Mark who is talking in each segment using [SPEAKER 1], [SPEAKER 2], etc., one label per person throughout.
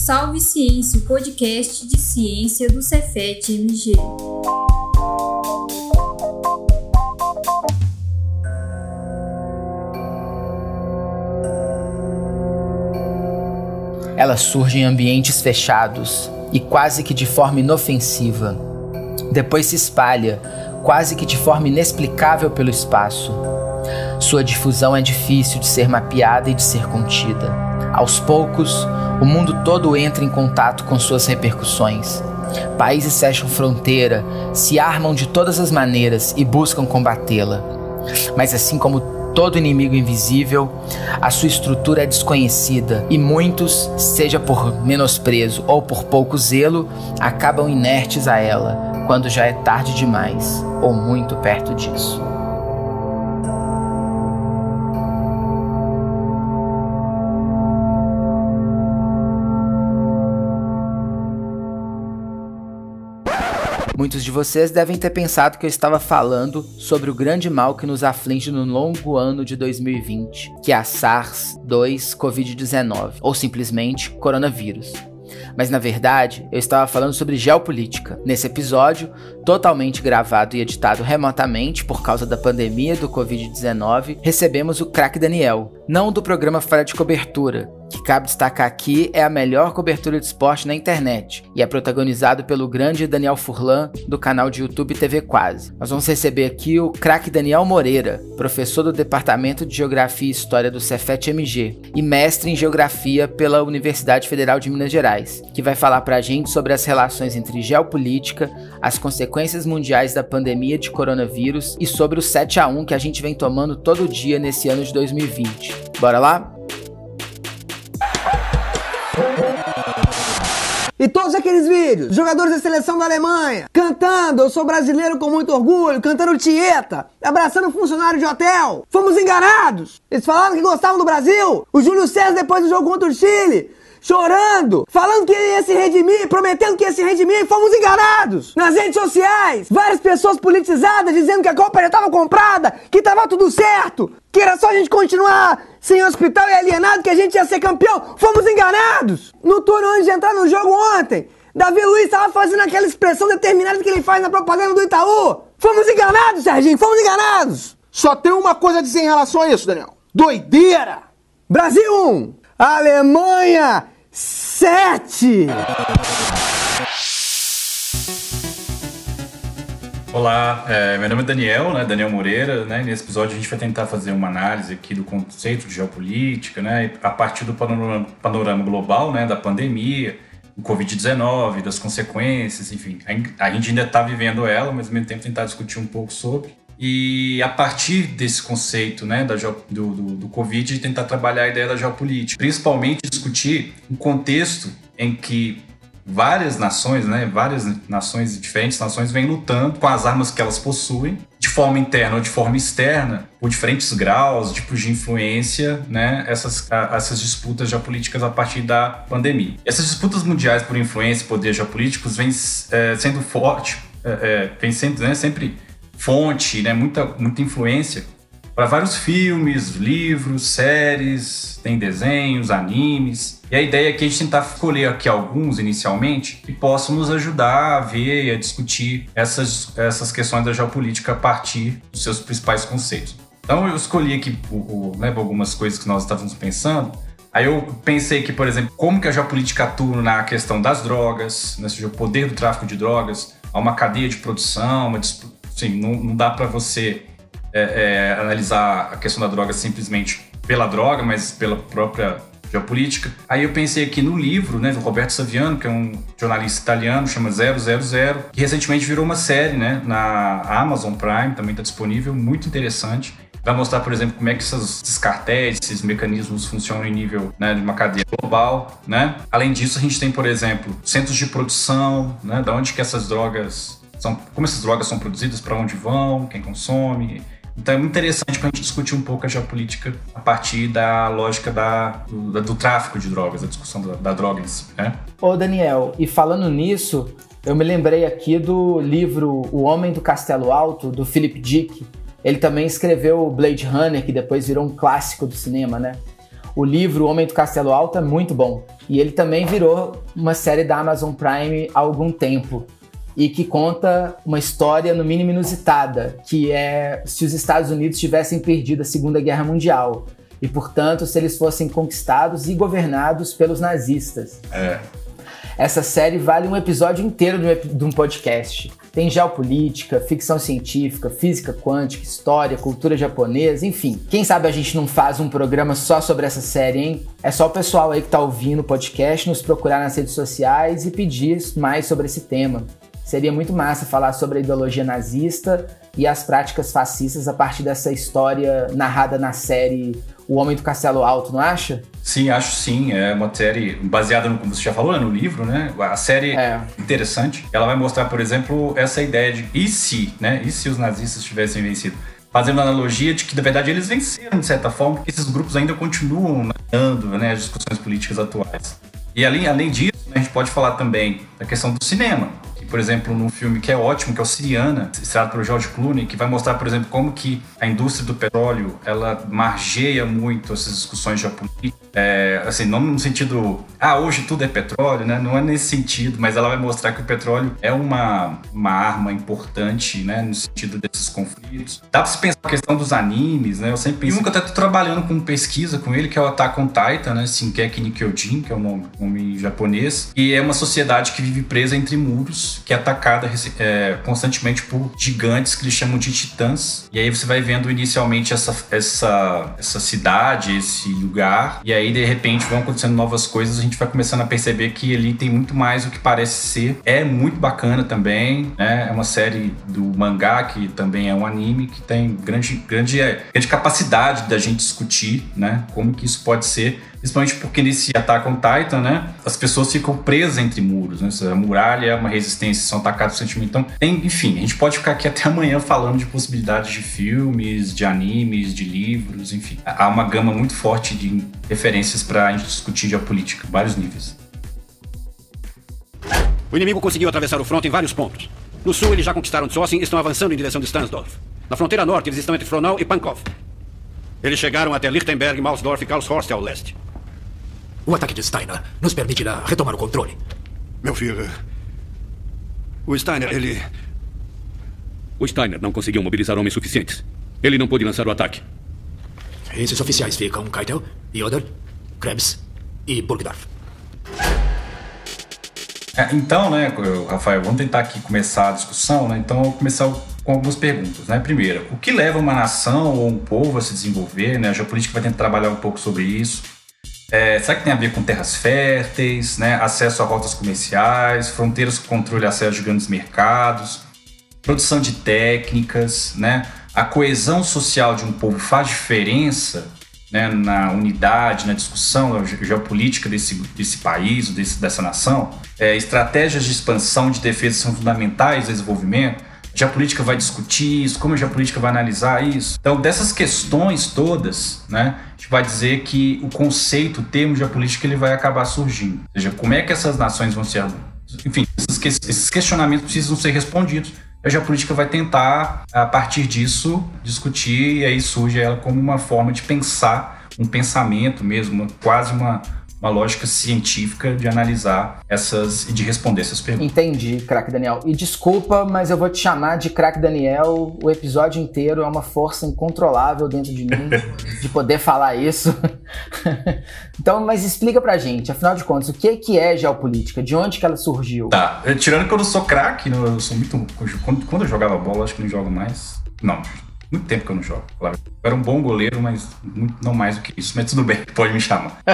[SPEAKER 1] Salve Ciência, o podcast de ciência do Cefet MG.
[SPEAKER 2] Ela surge em ambientes fechados e quase que de forma inofensiva. Depois se espalha, quase que de forma inexplicável pelo espaço. Sua difusão é difícil de ser mapeada e de ser contida. Aos poucos, o mundo todo entra em contato com suas repercussões. Países fecham fronteira, se armam de todas as maneiras e buscam combatê-la. Mas assim como todo inimigo invisível, a sua estrutura é desconhecida e muitos, seja por menosprezo ou por pouco zelo, acabam inertes a ela quando já é tarde demais ou muito perto disso. Muitos de vocês devem ter pensado que eu estava falando sobre o grande mal que nos aflige no longo ano de 2020, que é a SARS-2 Covid-19, ou simplesmente coronavírus. Mas na verdade, eu estava falando sobre geopolítica. Nesse episódio, totalmente gravado e editado remotamente por causa da pandemia do Covid-19, recebemos o craque Daniel, não do programa Fora de Cobertura, que cabe destacar aqui é a melhor cobertura de esporte na internet e é protagonizado pelo grande Daniel Furlan do canal de YouTube TV Quase. Nós vamos receber aqui o craque Daniel Moreira, professor do Departamento de Geografia e História do Cefet MG e mestre em Geografia pela Universidade Federal de Minas Gerais, que vai falar pra gente sobre as relações entre geopolítica, as consequências mundiais da pandemia de coronavírus e sobre o 7 a 1 que a gente vem tomando todo dia nesse ano de 2020. Bora lá?
[SPEAKER 3] E todos aqueles vídeos, jogadores da seleção da Alemanha, cantando, eu sou brasileiro com muito orgulho, cantando Tieta, abraçando funcionário de hotel. Fomos enganados. Eles falaram que gostavam do Brasil. O Júlio César, depois do jogo contra o Chile, chorando, falando que ia se redimir, prometendo que ia se redimir, fomos enganados. Nas redes sociais, várias pessoas politizadas dizendo que a Copa já estava comprada, que estava tudo certo, que era só a gente continuar sem hospital e alienado que a gente ia ser campeão. Fomos enganados. No turno antes de entrar no jogo ontem, Davi Luiz estava fazendo aquela expressão determinada que ele faz na propaganda do Itaú. Fomos enganados, Serginho, fomos enganados.
[SPEAKER 4] Só tem uma coisa a dizer em relação a isso, Daniel. Doideira!
[SPEAKER 3] Brasil 1, Alemanha 7.
[SPEAKER 5] Olá, é, meu nome é Daniel, né, Daniel Moreira. Né, nesse episódio a gente vai tentar fazer uma análise aqui do conceito de geopolítica, né, a partir do panorama, panorama global, né, da pandemia, do Covid-19, das consequências, enfim. A gente ainda está vivendo ela, mas ao mesmo tempo tentar discutir um pouco sobre. E a partir desse conceito né, da, do, do, do Covid, tentar trabalhar a ideia da geopolítica. Principalmente discutir um contexto em que várias nações, né, várias nações, diferentes nações, vêm lutando com as armas que elas possuem, de forma interna ou de forma externa, por diferentes graus, tipos de influência, né, essas, essas disputas geopolíticas a partir da pandemia. Essas disputas mundiais por influência e poder geopolíticos vêm é, sendo forte, é, é, vem sendo né, sempre fonte, né, muita, muita influência para vários filmes, livros, séries, tem desenhos, animes. E a ideia é que a gente tentar escolher aqui alguns inicialmente que possam nos ajudar a ver e a discutir essas, essas questões da geopolítica a partir dos seus principais conceitos. Então eu escolhi aqui o, o, né, algumas coisas que nós estávamos pensando. Aí eu pensei que, por exemplo, como que a geopolítica atua na questão das drogas, né, seja, o poder do tráfico de drogas, há uma cadeia de produção, uma, assim, não, não dá para você é, é, analisar a questão da droga simplesmente pela droga, mas pela própria geopolítica. Aí eu pensei aqui no livro, né, do Roberto Saviano, que é um jornalista italiano, chama 000, que recentemente virou uma série, né, na Amazon Prime, também está disponível, muito interessante. Vai mostrar, por exemplo, como é que esses, esses cartéis, esses mecanismos funcionam em nível né, de uma cadeia global, né? Além disso, a gente tem, por exemplo, centros de produção, né, da onde que essas drogas são, como essas drogas são produzidas, para onde vão, quem consome, então é muito interessante para a gente discutir um pouco a geopolítica a partir da lógica da, do, do tráfico de drogas, a discussão da, da, droga em si. Né?
[SPEAKER 2] Ô Daniel, e falando nisso, eu me lembrei aqui do livro O Homem do Castelo Alto, do Philip Dick. Ele também escreveu Blade Runner, que depois virou um clássico do cinema, né? O livro O Homem do Castelo Alto é muito bom. E ele também virou uma série da Amazon Prime há algum tempo. E que conta uma história, no mínimo inusitada, que é se os Estados Unidos tivessem perdido a Segunda Guerra Mundial. E, portanto, se eles fossem conquistados e governados pelos nazistas.
[SPEAKER 5] É.
[SPEAKER 2] Essa série vale um episódio inteiro de um um podcast. Tem geopolítica, ficção científica, física quântica, história, cultura japonesa, enfim. Quem sabe a gente não faz um programa só sobre essa série, hein? É só o pessoal aí que tá ouvindo o podcast nos procurar nas redes sociais e pedir mais sobre esse tema. Seria muito massa falar sobre a ideologia nazista e as práticas fascistas a partir dessa história narrada na série O Homem do Castelo Alto, não acha?
[SPEAKER 5] Sim, acho sim. É uma série baseada no, como você já falou, né, no livro, né? A série
[SPEAKER 2] É.
[SPEAKER 5] interessante. Ela vai mostrar, por exemplo, essa ideia de e se, né? E se os nazistas tivessem vencido? Fazendo analogia de que, na verdade, eles venceram, de certa forma, porque esses grupos ainda continuam dando né, as discussões políticas atuais. E além, além disso, né, a gente pode falar também da questão do cinema. Que, por exemplo, num filme que é ótimo, que é o Siriana, estrelado pelo George Clooney, que vai mostrar, por exemplo, como que a indústria do petróleo, ela margeia muito essas discussões geopolíticas. É, assim, não no sentido, ah, hoje tudo é petróleo, né? Não é nesse sentido, mas ela vai mostrar que o petróleo é uma, uma arma importante, né? No sentido desses conflitos. Dá pra se pensar a questão dos animes, né? Eu sempre penso. Nunca tô trabalhando com pesquisa com ele, que é o Attack on Titan, né? Shinkeki no Kyojin, que é o nome, nome japonês. E é uma sociedade que vive presa entre muros, que é atacada é, constantemente por gigantes que eles chamam de titãs. E aí você vai vendo inicialmente essa, essa, essa cidade, esse lugar. E aí, de repente, vão acontecendo novas coisas. A gente vai começando a perceber que ali tem muito mais do que parece ser. É muito bacana também, né? É uma série do mangá, que também é um anime, que tem grande, grande, é, grande capacidade da gente discutir, né? Como que isso pode ser. Principalmente porque nesse Attack on Titan, né? As pessoas ficam presas entre muros, né? A muralha é uma resistência, são atacados constantemente. Então, tem, enfim, a gente pode ficar aqui até amanhã falando de possibilidades de filmes, de animes, de livros, enfim. Há uma gama muito forte de referências para a gente discutir geopolítica, vários níveis.
[SPEAKER 6] O inimigo conseguiu atravessar o fronte em vários pontos. No sul, eles já conquistaram Tsosin e estão avançando em direção de Stansdorf. Na fronteira norte, eles estão entre Fronau e Pankov. Eles chegaram até Lichtenberg, Mausdorf e Karlshorst ao leste.
[SPEAKER 7] O ataque de Steiner nos permitirá retomar o controle.
[SPEAKER 6] Meu filho. O Steiner, ele.
[SPEAKER 8] O Steiner não conseguiu mobilizar homens suficientes. Ele não pôde lançar o ataque.
[SPEAKER 7] Esses oficiais ficam Keitel, Yoder, Krebs e Burgdorf.
[SPEAKER 5] É, então, né, Rafael, vamos tentar aqui começar a discussão, né? Então, eu vou começar com algumas perguntas, né? Primeiro, o que leva uma nação ou um povo a se desenvolver, né? A geopolítica vai tentar trabalhar um pouco sobre isso. É, será que tem a ver com terras férteis, né? Acesso a rotas comerciais, fronteiras com controle e acesso de grandes mercados, produção de técnicas, né? A coesão social de um povo faz diferença né, na unidade, na discussão geopolítica desse, desse país, desse, dessa nação. É, estratégias de expansão de defesa são fundamentais ao desenvolvimento. Geopolítica vai discutir isso, como a geopolítica vai analisar isso. Então, dessas questões todas, né, a gente vai dizer que o conceito, o termo geopolítica, ele vai acabar surgindo. Ou seja, como é que essas nações vão ser... Enfim, esses que- esses questionamentos precisam ser respondidos. A geopolítica vai tentar, a partir disso, discutir, e aí surge ela como uma forma de pensar, um pensamento mesmo, quase uma, uma lógica científica de analisar essas e de responder essas perguntas.
[SPEAKER 2] Entendi, craque Daniel. E desculpa, mas eu vou te chamar de craque Daniel. O episódio inteiro é uma força incontrolável dentro de mim de poder falar isso. então, mas explica pra gente, afinal de contas, o que que é geopolítica? De onde que ela surgiu?
[SPEAKER 5] Tá, tirando que eu não sou craque, né, eu sou muito. Quando, quando eu jogava bola, acho que não jogo mais. Não, muito tempo que eu não jogo. Claro. Eu era um bom goleiro, mas não mais do que isso. Mas tudo bem, pode me chamar.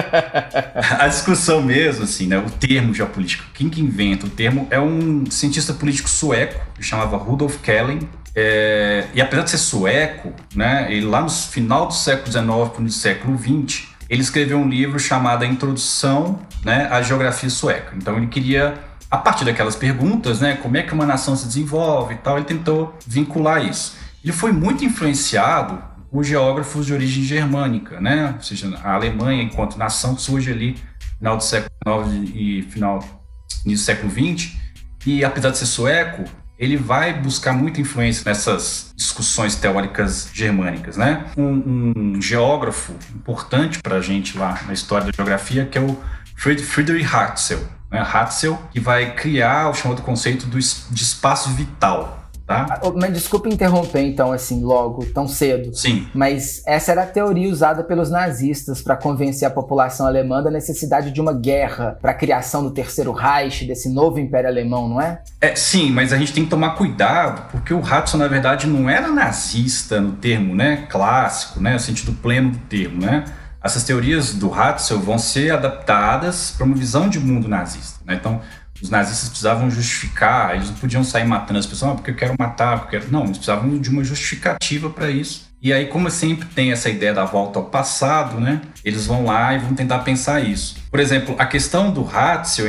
[SPEAKER 5] A discussão mesmo, assim, né? O termo geopolítico. Quem que inventa? O termo é um cientista político sueco, que chamava Rudolf Kellen. É, e apesar de ser sueco, né? Ele lá no final do século XIX, no século XX, ele escreveu um livro chamado A Introdução né, à Geografia Sueca. Então ele queria, a partir daquelas perguntas, né? Como é que uma nação se desenvolve e tal, ele tentou vincular isso. Ele foi muito influenciado por geógrafos de origem germânica, né? Ou seja, a Alemanha, enquanto nação, surge ali no final do século XIX e final do século XX. E apesar de ser sueco, ele vai buscar muita influência nessas discussões teóricas germânicas, né? Um, um geógrafo importante para a gente lá na história da geografia que é o Friedrich Hatzel, né? Hatzel que vai criar o chamado conceito do, de espaço vital, Tá?
[SPEAKER 2] Ah, mas desculpe interromper, então, assim, logo, tão cedo.
[SPEAKER 5] Sim.
[SPEAKER 2] Mas essa era a teoria usada pelos nazistas para convencer a população alemã da necessidade de uma guerra para a criação do Terceiro Reich, desse novo Império Alemão, não é?
[SPEAKER 5] É, sim, mas a gente tem que tomar cuidado, porque o Hudson, na verdade, não era nazista no termo né, clássico, né, no sentido pleno do termo, né? Essas teorias do Hudson vão ser adaptadas para uma visão de mundo nazista. Né? Então, os nazistas precisavam justificar, eles não podiam sair matando as pessoas, ah, porque eu quero matar, porque eu quero... Não, eles precisavam de uma justificativa para isso. E aí, como sempre tem essa ideia da volta ao passado, né? Eles vão lá e vão tentar pensar isso. Por exemplo, a questão do Ratzel,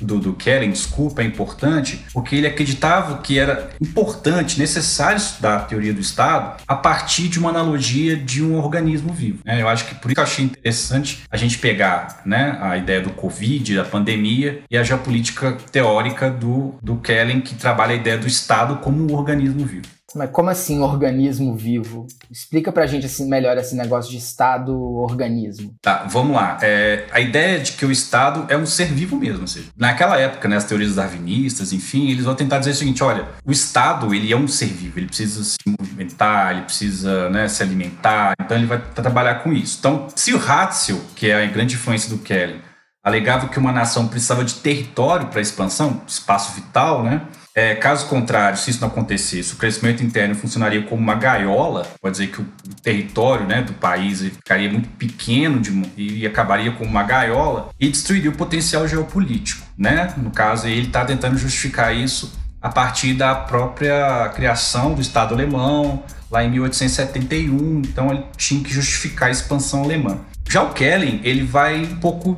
[SPEAKER 5] do, do Kellen, desculpa, é importante, porque ele acreditava que era importante, necessário estudar a teoria do Estado a partir de uma analogia de um organismo vivo. Né? Eu acho que por isso eu achei interessante a gente pegar né, a ideia do Covid, da pandemia, e a geopolítica teórica do, do Kellen, que trabalha a ideia do Estado como um organismo vivo.
[SPEAKER 2] Mas como assim organismo vivo? Explica pra gente assim, melhor esse negócio de Estado-organismo.
[SPEAKER 5] Tá, vamos lá. É, a ideia de que o Estado é um ser vivo mesmo. Ou seja, naquela época, né, as teorias darwinistas, enfim, eles vão tentar dizer o seguinte, olha, o Estado, ele é um ser vivo, ele precisa se movimentar, ele precisa né, se alimentar, então ele vai trabalhar com isso. Então, se o Ratzel, que é a grande influência do Kelly, alegava que uma nação precisava de território para expansão, espaço vital, né? É, caso contrário, se isso não acontecesse, o crescimento interno funcionaria como uma gaiola, pode dizer que o, território né, do país ficaria muito pequeno de, e acabaria como uma gaiola e destruiria o potencial geopolítico. Né? No caso, ele está tentando justificar isso a partir da própria criação do Estado alemão, lá em 1871, então ele tinha que justificar a expansão alemã. Já o Kellen, ele vai um pouco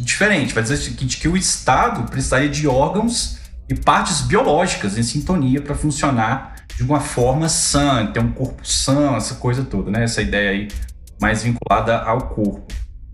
[SPEAKER 5] diferente, vai dizer que, que o Estado precisaria de órgãos e partes biológicas em sintonia para funcionar de uma forma sã, ter um corpo sã, essa coisa toda, né? Essa ideia aí mais vinculada ao corpo.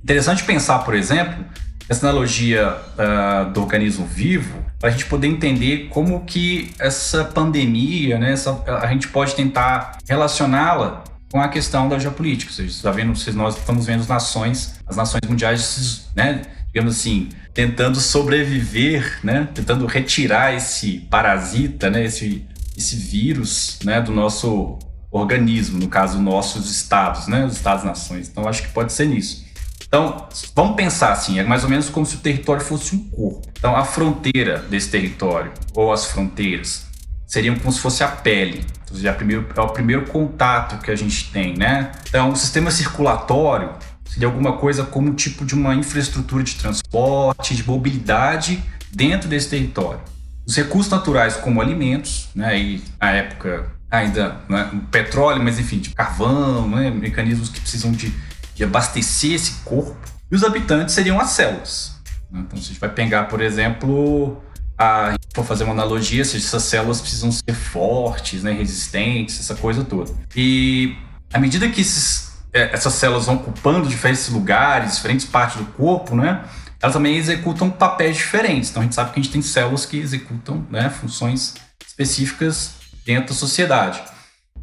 [SPEAKER 5] Interessante pensar, por exemplo, essa analogia uh, do organismo vivo, para a gente poder entender como que essa pandemia, né, essa, a gente pode tentar relacioná-la com a questão da geopolítica. Ou seja, tá vendo, nós estamos vendo as nações, as nações mundiais, né, digamos assim, tentando sobreviver, né? Tentando retirar esse parasita, né? Esse, esse vírus, né? Do nosso organismo, no caso, nossos estados, né? Os estados-nações. Então, acho que pode ser nisso. Então, vamos pensar assim, é mais ou menos como se o território fosse um corpo. Então, a fronteira desse território, ou as fronteiras, seriam como se fosse a pele. Então, é, primeiro, é o primeiro contato que a gente tem, né? Então, o sistema circulatório seria alguma coisa como tipo de uma infraestrutura de transporte, de mobilidade dentro desse território. Os recursos naturais, como alimentos, né, e na época ainda né, petróleo, mas enfim, de carvão, né, mecanismos que precisam de, de abastecer esse corpo. E os habitantes seriam as células. Né? Então, se a gente vai pegar, por exemplo, a, for fazer uma analogia, se essas células precisam ser fortes, né, resistentes, essa coisa toda. E à medida que esses essas células vão ocupando diferentes lugares, diferentes partes do corpo, né? Elas também executam papéis diferentes. Então a gente sabe que a gente tem células que executam né, funções específicas dentro da sociedade.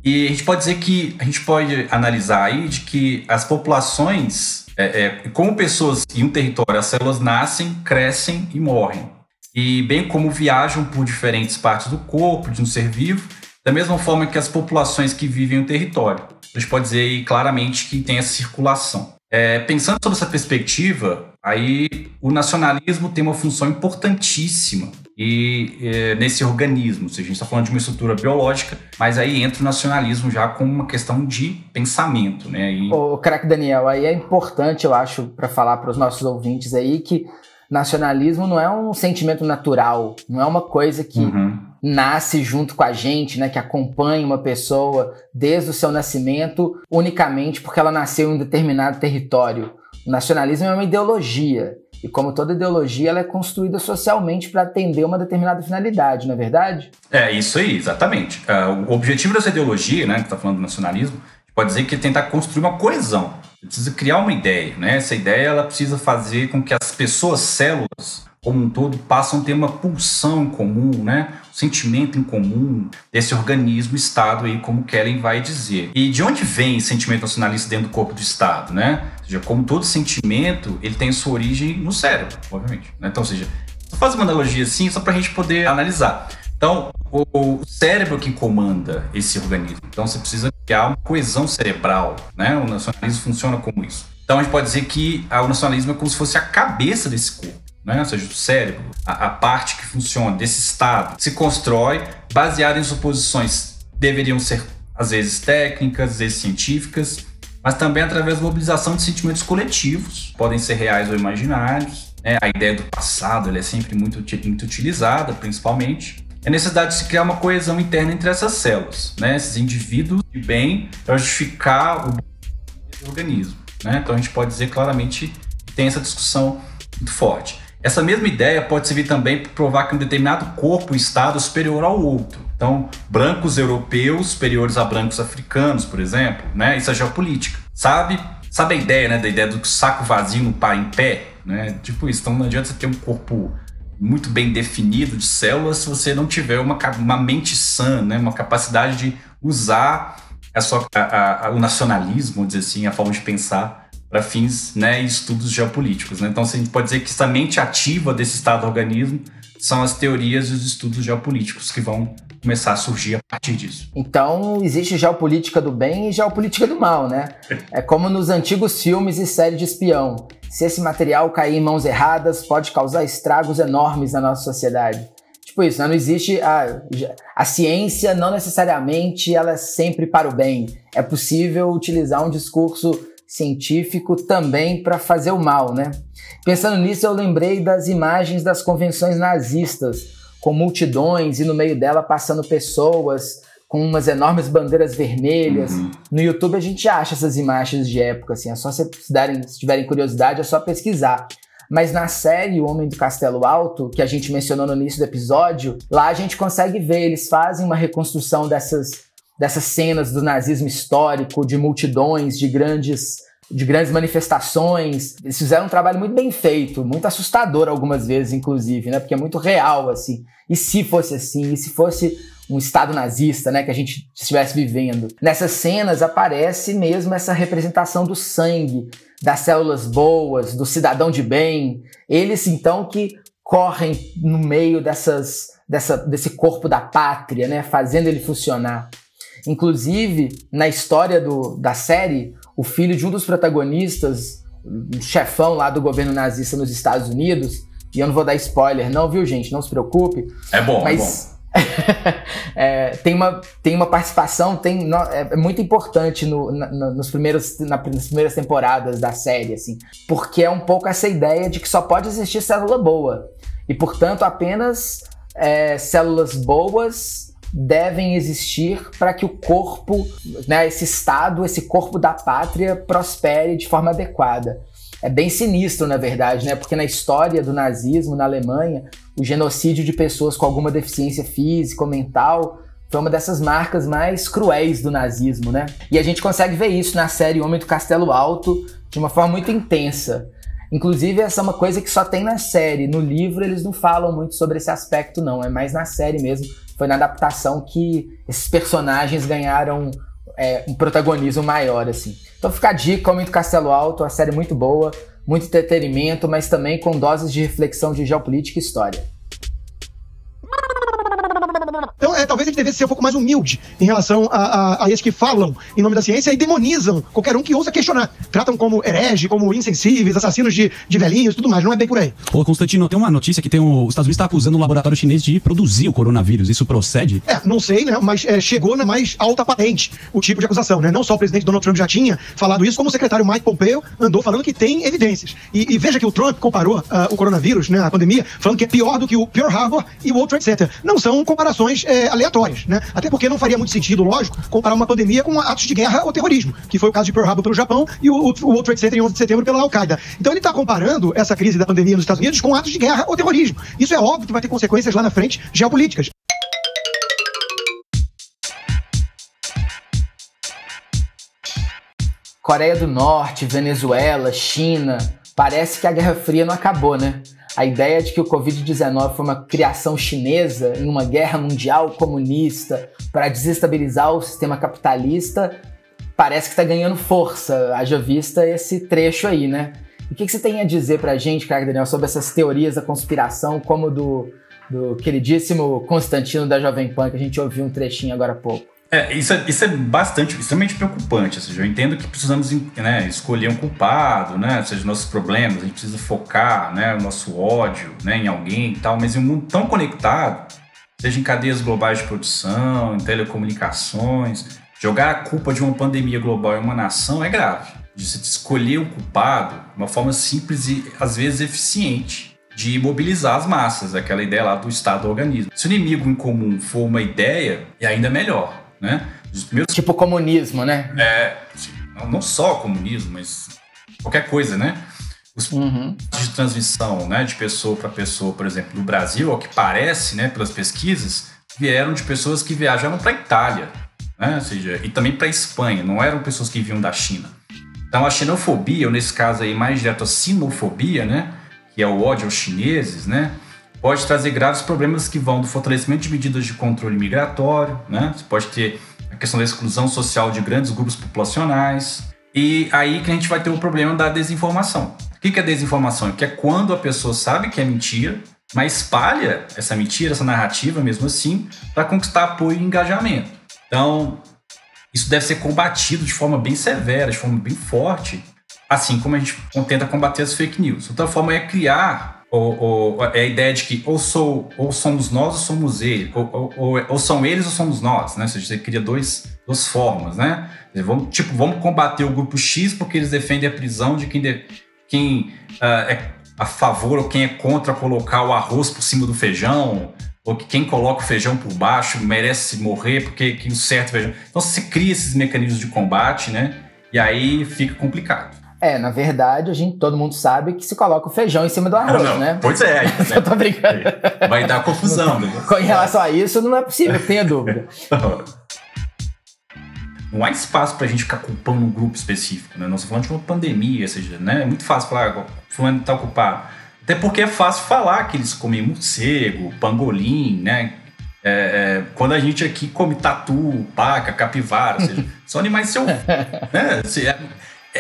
[SPEAKER 5] E a gente pode dizer que a gente pode analisar aí de que as populações, é, é, como pessoas em um território, as células nascem, crescem e morrem. E bem como viajam por diferentes partes do corpo de um ser vivo, da mesma forma que as populações que vivem no território a gente pode dizer aí claramente que tem essa circulação. É, pensando sobre essa perspectiva, aí o nacionalismo tem uma função importantíssima e é, nesse organismo, ou seja, a gente está falando de uma estrutura biológica, mas aí entra o nacionalismo já como uma questão de pensamento, né? E...
[SPEAKER 2] O craque Daniel, aí é importante, eu acho, para falar para os nossos ouvintes aí que nacionalismo não é um sentimento natural, não é uma coisa que uhum nasce junto com a gente, né, que acompanha uma pessoa desde o seu nascimento unicamente porque ela nasceu em um determinado território. O nacionalismo é uma ideologia. E como toda ideologia, ela é construída socialmente para atender uma determinada finalidade, não é verdade?
[SPEAKER 5] É, isso aí, exatamente. Uh, o objetivo dessa ideologia, né, que está falando do nacionalismo, pode dizer que é tentar construir uma coesão. Precisa criar uma ideia, né? Essa ideia ela precisa fazer com que as pessoas, células, como um todo passam a ter uma pulsão comum, né? um sentimento em comum desse organismo Estado aí, como Kellen vai dizer. E de onde vem sentimento nacionalista dentro do corpo do Estado, né? Ou seja, como todo sentimento, ele tem sua origem no cérebro, obviamente. Né? Então, ou seja, fazer uma analogia assim, só para a gente poder analisar. Então, o cérebro que comanda esse organismo. Então, você precisa criar uma coesão cerebral, né? O nacionalismo funciona como isso. Então, a gente pode dizer que o nacionalismo é como se fosse a cabeça desse corpo né? ou seja, o cérebro, a, a parte que funciona desse estado, se constrói baseado em suposições deveriam ser, às vezes, técnicas, às vezes científicas, mas também através da mobilização de sentimentos coletivos, podem ser reais ou imaginários. Né? A ideia do passado é sempre muito, muito utilizada, principalmente. É necessidade de se criar uma coesão interna entre essas células, né? esses indivíduos de bem, para justificar o organismo. Né? Então a gente pode dizer claramente que tem essa discussão muito forte. Essa mesma ideia pode servir também para provar que um determinado corpo, estado é superior ao outro. Então, brancos europeus superiores a brancos africanos, por exemplo, né? Isso é geopolítica. Sabe? Sabe a ideia, né, da ideia do saco vazio no par em pé, né? Tipo isso. Então não adianta você ter um corpo muito bem definido de células se você não tiver uma, uma mente sã, né? Uma capacidade de usar a sua, a, a, o nacionalismo, vamos dizer assim, a forma de pensar para fins né, estudos geopolíticos. Né? Então, a gente pode dizer que essa mente ativa desse estado do organismo são as teorias e os estudos geopolíticos que vão começar a surgir a partir disso.
[SPEAKER 2] Então, existe geopolítica do bem e geopolítica do mal, né? É como nos antigos filmes e séries de espião. Se esse material cair em mãos erradas, pode causar estragos enormes na nossa sociedade. Tipo isso, né? não existe a, a ciência, não necessariamente ela é sempre para o bem. É possível utilizar um discurso científico também para fazer o mal, né? Pensando nisso, eu lembrei das imagens das convenções nazistas, com multidões e no meio dela passando pessoas com umas enormes bandeiras vermelhas. Uhum. No YouTube a gente acha essas imagens de época, assim, é só se, darem, se tiverem curiosidade, é só pesquisar. Mas na série O Homem do Castelo Alto, que a gente mencionou no início do episódio, lá a gente consegue ver, eles fazem uma reconstrução dessas dessas cenas do nazismo histórico, de multidões, de grandes de grandes manifestações. Eles fizeram um trabalho muito bem feito, muito assustador algumas vezes, inclusive, né? Porque é muito real, assim. E se fosse assim? E se fosse um Estado nazista, né? Que a gente estivesse vivendo? Nessas cenas aparece mesmo essa representação do sangue, das células boas, do cidadão de bem. Eles, então, que correm no meio dessas, dessa, desse corpo da pátria, né? Fazendo ele funcionar. Inclusive, na história do, da série, o filho de um dos protagonistas, um chefão lá do governo nazista nos Estados Unidos, e eu não vou dar spoiler, não, viu, gente? Não se preocupe.
[SPEAKER 5] É bom,
[SPEAKER 2] mas...
[SPEAKER 5] é bom.
[SPEAKER 2] é, tem, uma, tem uma participação tem, é, é muito importante no, na, nos primeiros, na, nas primeiras temporadas da série, assim, porque é um pouco essa ideia de que só pode existir célula boa. E, portanto, apenas é, células boas devem existir para que o corpo, né, esse Estado, esse corpo da pátria prospere de forma adequada. É bem sinistro, na verdade, né? Porque na história do nazismo na Alemanha, o genocídio de pessoas com alguma deficiência física ou mental foi uma dessas marcas mais cruéis do nazismo, né? E a gente consegue ver isso na série Homem do Castelo Alto de uma forma muito intensa. Inclusive, essa é uma coisa que só tem na série. No livro, eles não falam muito sobre esse aspecto, não. É mais na série mesmo foi na adaptação que esses personagens ganharam é, um protagonismo maior, assim. Então fica a dica, do Castelo Alto, uma série muito boa, muito entretenimento, mas também com doses de reflexão de geopolítica e história.
[SPEAKER 4] Então, é, talvez a gente devesse ser um pouco mais humilde em relação a, a, a esses que falam em nome da ciência e demonizam qualquer um que ousa questionar. Tratam como herege, como insensíveis, assassinos de, de velhinhos tudo mais. Não é bem por aí.
[SPEAKER 9] Ô, Constantino, tem uma notícia que tem o, os Estados Unidos está acusando o laboratório chinês de produzir o coronavírus. Isso procede?
[SPEAKER 4] É, não sei, né? Mas é, chegou na mais alta patente o tipo de acusação, né? Não só o presidente Donald Trump já tinha falado isso, como o secretário Mike Pompeo andou falando que tem evidências. E, e veja que o Trump comparou uh, o coronavírus, né, a pandemia, falando que é pior do que o Pearl Harbor e o World Trade Center. Não são comparações é, aleatórias, né? Até porque não faria muito sentido, lógico, comparar uma pandemia com atos de guerra ou terrorismo, que foi o caso de Pearl Harbor pelo Japão e o, o Trade Center em 11 de setembro pela Al-Qaeda. Então ele está comparando essa crise da pandemia nos Estados Unidos com atos de guerra ou terrorismo. Isso é óbvio que vai ter consequências lá na frente geopolíticas.
[SPEAKER 2] Coreia do Norte, Venezuela, China, parece que a Guerra Fria não acabou, né? A ideia de que o Covid-19 foi uma criação chinesa em uma guerra mundial comunista para desestabilizar o sistema capitalista parece que está ganhando força, haja vista esse trecho aí, né? O que, que você tem a dizer pra gente, cara, Daniel, sobre essas teorias da conspiração, como do, do queridíssimo Constantino da Jovem Pan, que a gente ouviu um trechinho agora há pouco?
[SPEAKER 5] É, isso é, isso é bastante, extremamente preocupante. Ou seja, eu entendo que precisamos né, escolher um culpado, né? Ou seja, nossos problemas, a gente precisa focar né, o nosso ódio né, em alguém e tal, mas em um mundo tão conectado, seja em cadeias globais de produção, em telecomunicações, jogar a culpa de uma pandemia global em uma nação é grave. De se escolher um culpado, uma forma simples e às vezes eficiente de mobilizar as massas, aquela ideia lá do Estado do organismo. Se o inimigo em comum for uma ideia, é ainda melhor né?
[SPEAKER 2] Primeiros... Tipo comunismo, né?
[SPEAKER 5] É, não, só comunismo, mas qualquer coisa, né? Os uhum. de transmissão, né, de pessoa para pessoa, por exemplo, no Brasil, ao que parece, né, pelas pesquisas, vieram de pessoas que viajaram para Itália, né, ou seja, e também para Espanha, não eram pessoas que vinham da China. Então a xenofobia, ou nesse caso aí mais direto a sinofobia, né, que é o ódio aos chineses, né, pode trazer graves problemas que vão do fortalecimento de medidas de controle migratório, né? Você pode ter a questão da exclusão social de grandes grupos populacionais. E aí que a gente vai ter o problema da desinformação. O que é desinformação? Que é quando a pessoa sabe que é mentira, mas espalha essa mentira, essa narrativa mesmo assim, para conquistar apoio e engajamento. Então, isso deve ser combatido de forma bem severa, de forma bem forte, assim como a gente tenta combater as fake news. Outra forma é criar ou, ou, é a ideia de que ou, sou, ou somos nós ou somos eles, ou, ou, ou são eles ou somos nós, né? Você cria dois, duas formas, né? Vamos, tipo, vamos combater o grupo X porque eles defendem a prisão de quem, de, quem uh, é a favor ou quem é contra colocar o arroz por cima do feijão, ou que quem coloca o feijão por baixo merece morrer porque que o certo feijão. Então você cria esses mecanismos de combate, né? E aí fica complicado.
[SPEAKER 2] É, na verdade, a gente, todo mundo sabe que se coloca o feijão em cima do arroz,
[SPEAKER 5] não, não.
[SPEAKER 2] né?
[SPEAKER 5] Pois é. Né?
[SPEAKER 2] Eu tô brincando.
[SPEAKER 5] Vai dar confusão. Né?
[SPEAKER 2] em relação a isso, não é possível, tenha dúvida.
[SPEAKER 5] Não há espaço pra gente ficar culpando um grupo específico, né? Nós estamos falando de uma pandemia, ou seja, né? É muito fácil falar, fulano tá ocupado. Até porque é fácil falar que eles comem morcego, pangolim, né? É, é, quando a gente aqui come tatu, paca, capivara, ou seja, são animais selvagens. né?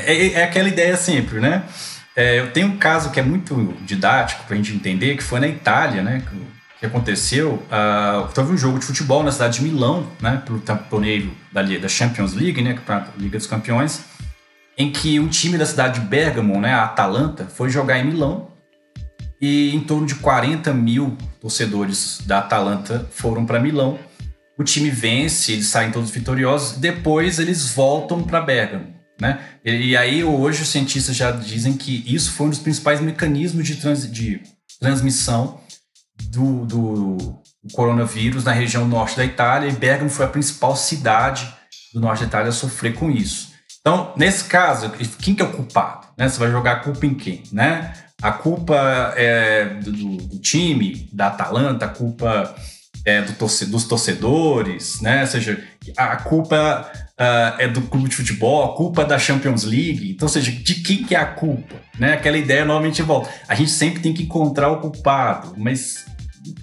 [SPEAKER 5] É, é, é aquela ideia sempre, né? É, eu tenho um caso que é muito didático para a gente entender, que foi na Itália, né? Que, aconteceu. Uh, teve um jogo de futebol na cidade de Milão, né? Pelo torneio da, da Champions League, né? A Liga dos Campeões, em que um time da cidade de Bergamo, né? A Atalanta, foi jogar em Milão e em torno de 40 mil torcedores da Atalanta foram para Milão. O time vence, eles saem todos vitoriosos. Depois eles voltam para Bergamo. Né? E, aí hoje os cientistas já dizem que isso foi um dos principais mecanismos de, trans, de transmissão do, do, do, coronavírus na região norte da Itália e Bergamo foi a principal cidade do norte da Itália a sofrer com isso. Então, nesse caso, quem que é o culpado? Né? Você vai jogar a culpa em quem? Né? A culpa é do, do time, da Atalanta, a culpa é do torce, dos torcedores, né? Ou seja, a culpa uh, é do clube de futebol, a culpa é da Champions League. Então, ou seja, de quem que é a culpa? Né? Aquela ideia novamente volta. A gente sempre tem que encontrar o culpado, mas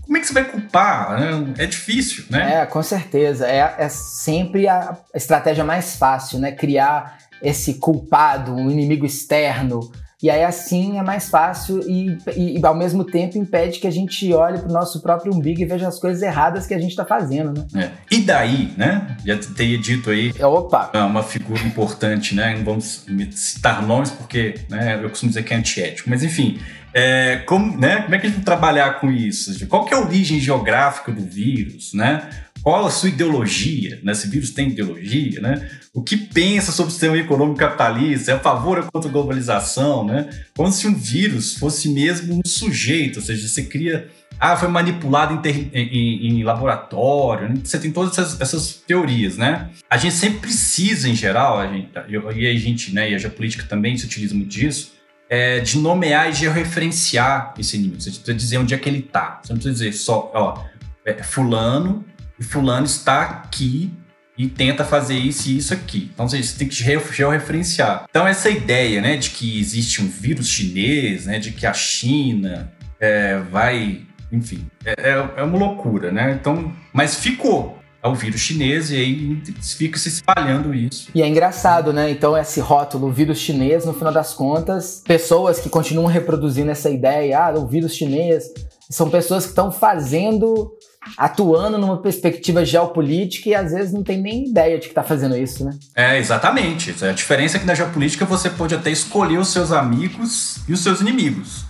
[SPEAKER 5] como é que você vai culpar? Né? É difícil, né?
[SPEAKER 2] É, com certeza. É, é sempre a estratégia mais fácil, né? Criar esse culpado, um inimigo externo, e aí assim é mais fácil e, e, e, ao mesmo tempo impede que a gente olhe para o nosso próprio umbigo e veja as coisas erradas que a gente está fazendo, né?
[SPEAKER 5] É. E daí, né? Já teria dito aí.
[SPEAKER 2] Opa!
[SPEAKER 5] É uma figura importante, né? Não vamos citar nomes porque né, eu costumo dizer que é antiético. Mas enfim, é, como, né, como é que a gente vai trabalhar com isso? Qual que é a origem geográfica do vírus, né? Qual a sua ideologia, né? Vírus tem ideologia, né? O que pensa sobre o sistema econômico capitalista? É a favor ou contra a globalização, né? Como se um vírus fosse mesmo um sujeito, ou seja, você cria... Ah, foi manipulado em, ter, em, em laboratório, né? você tem todas essas, essas, teorias, né? A gente sempre precisa, em geral, a gente, e a gente, né, e a geopolítica também se utiliza muito disso, é, de nomear e georreferenciar esse inimigo. Você precisa dizer onde é que ele está. Você não precisa dizer só, ó, é, fulano e fulano está aqui e tenta fazer isso e isso aqui. Então você tem que georreferenciar. Então essa ideia, né, de que existe um vírus chinês, né, de que a China é, vai. Enfim, é, é, é uma loucura, né? Então, mas ficou é o vírus chinês e aí fica se espalhando isso.
[SPEAKER 2] E é engraçado, né? Então, esse rótulo, vírus chinês, no final das contas, pessoas que continuam reproduzindo essa ideia, ah, o vírus chinês, são pessoas que estão fazendo, atuando numa perspectiva geopolítica e às vezes não tem nem ideia de que está fazendo isso, né?
[SPEAKER 5] É, exatamente. A diferença é que na geopolítica você pode até escolher os seus amigos e os seus inimigos.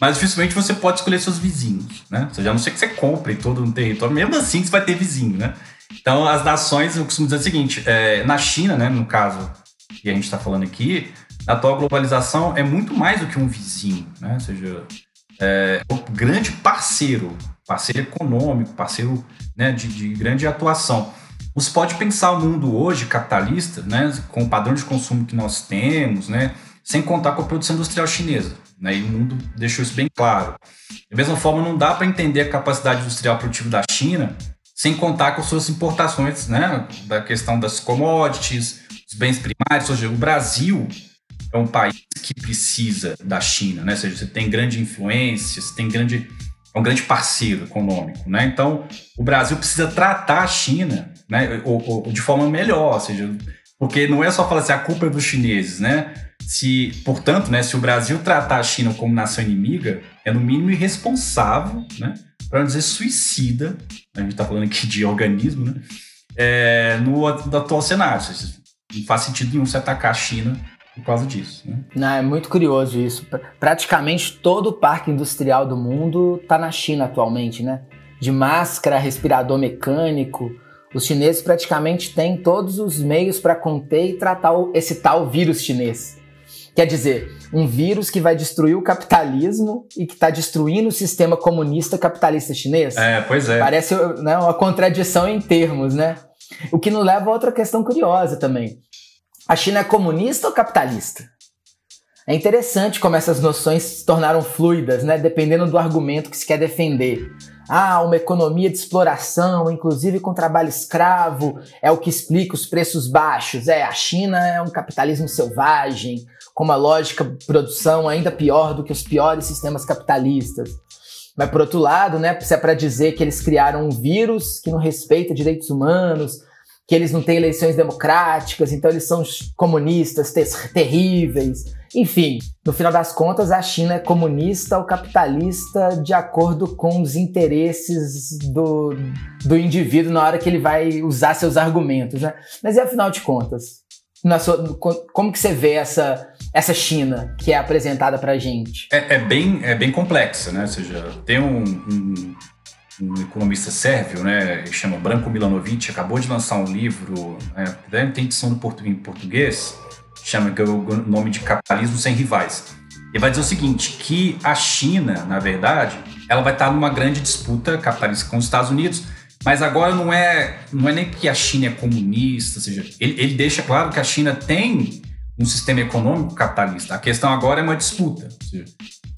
[SPEAKER 5] Mas dificilmente você pode escolher seus vizinhos, né? Ou seja, a não ser que você compre todo um território, mesmo assim você vai ter vizinho, né? Então, as nações, eu costumo dizer o seguinte: é, na China, né, no caso que a gente está falando aqui, a atual globalização é muito mais do que um vizinho, né? Ou seja, é um grande parceiro, parceiro econômico, parceiro né, de, de grande atuação. Você pode pensar o mundo hoje capitalista, né, com o padrão de consumo que nós temos, né, sem contar com a produção industrial chinesa. Né, e o mundo deixou isso bem claro. Da mesma forma, não dá para entender a capacidade industrial produtiva da China sem contar com suas importações, né, da questão das commodities, os bens primários, ou seja, o Brasil é um país que precisa da China, né, ou seja, você tem grande influência, você tem grande é um grande parceiro econômico, né? Então, o Brasil precisa tratar a China, né, ou, ou, de forma melhor, ou seja, porque não é só falar assim, a culpa é dos chineses, né? Se, portanto, né, se o Brasil tratar a China como nação inimiga, é no mínimo irresponsável, né? para não dizer suicida, a gente está falando aqui de organismo, né? É, no, atual cenário. Não faz sentido nenhum se atacar a China por causa disso. Né?
[SPEAKER 2] Não, é muito curioso isso. Praticamente todo o parque industrial do mundo está na China atualmente, né? De máscara, respirador mecânico. Os chineses praticamente têm todos os meios para conter e tratar esse tal vírus chinês. Quer dizer, um vírus que vai destruir o capitalismo e que está destruindo o sistema comunista capitalista chinês.
[SPEAKER 5] É, pois é.
[SPEAKER 2] Parece né, uma contradição em termos, né? O que nos leva a outra questão curiosa também. A China é comunista ou capitalista? É interessante como essas noções se tornaram fluidas, né? Dependendo do argumento que se quer defender. Ah, uma economia de exploração, inclusive com trabalho escravo, é o que explica os preços baixos. É, a China é um capitalismo selvagem com uma lógica de produção ainda pior do que os piores sistemas capitalistas. Mas por outro lado, né, se é para dizer que eles criaram um vírus que não respeita direitos humanos, que eles não têm eleições democráticas, então eles são comunistas ter terríveis. Enfim, no final das contas, a China é comunista ou capitalista de acordo com os interesses do, do indivíduo na hora que ele vai usar seus argumentos. Né? Mas e afinal de contas? Sua, como que você vê essa, essa China que é apresentada pra gente?
[SPEAKER 5] É, é bem, é bem complexa, né? Ou seja, tem um, um, um economista sérvio, né? Chama Branko Milanovic, acabou de lançar um livro, né, deve ter edição em português, chama que é o nome de Capitalismo Sem Rivais. Ele vai dizer o seguinte, que a China, na verdade, ela vai estar numa grande disputa capitalista com os Estados Unidos, mas agora não é, não é nem que a China é comunista, seja, ele, ele deixa claro que a China tem um sistema econômico capitalista. A questão agora é uma disputa. Seja,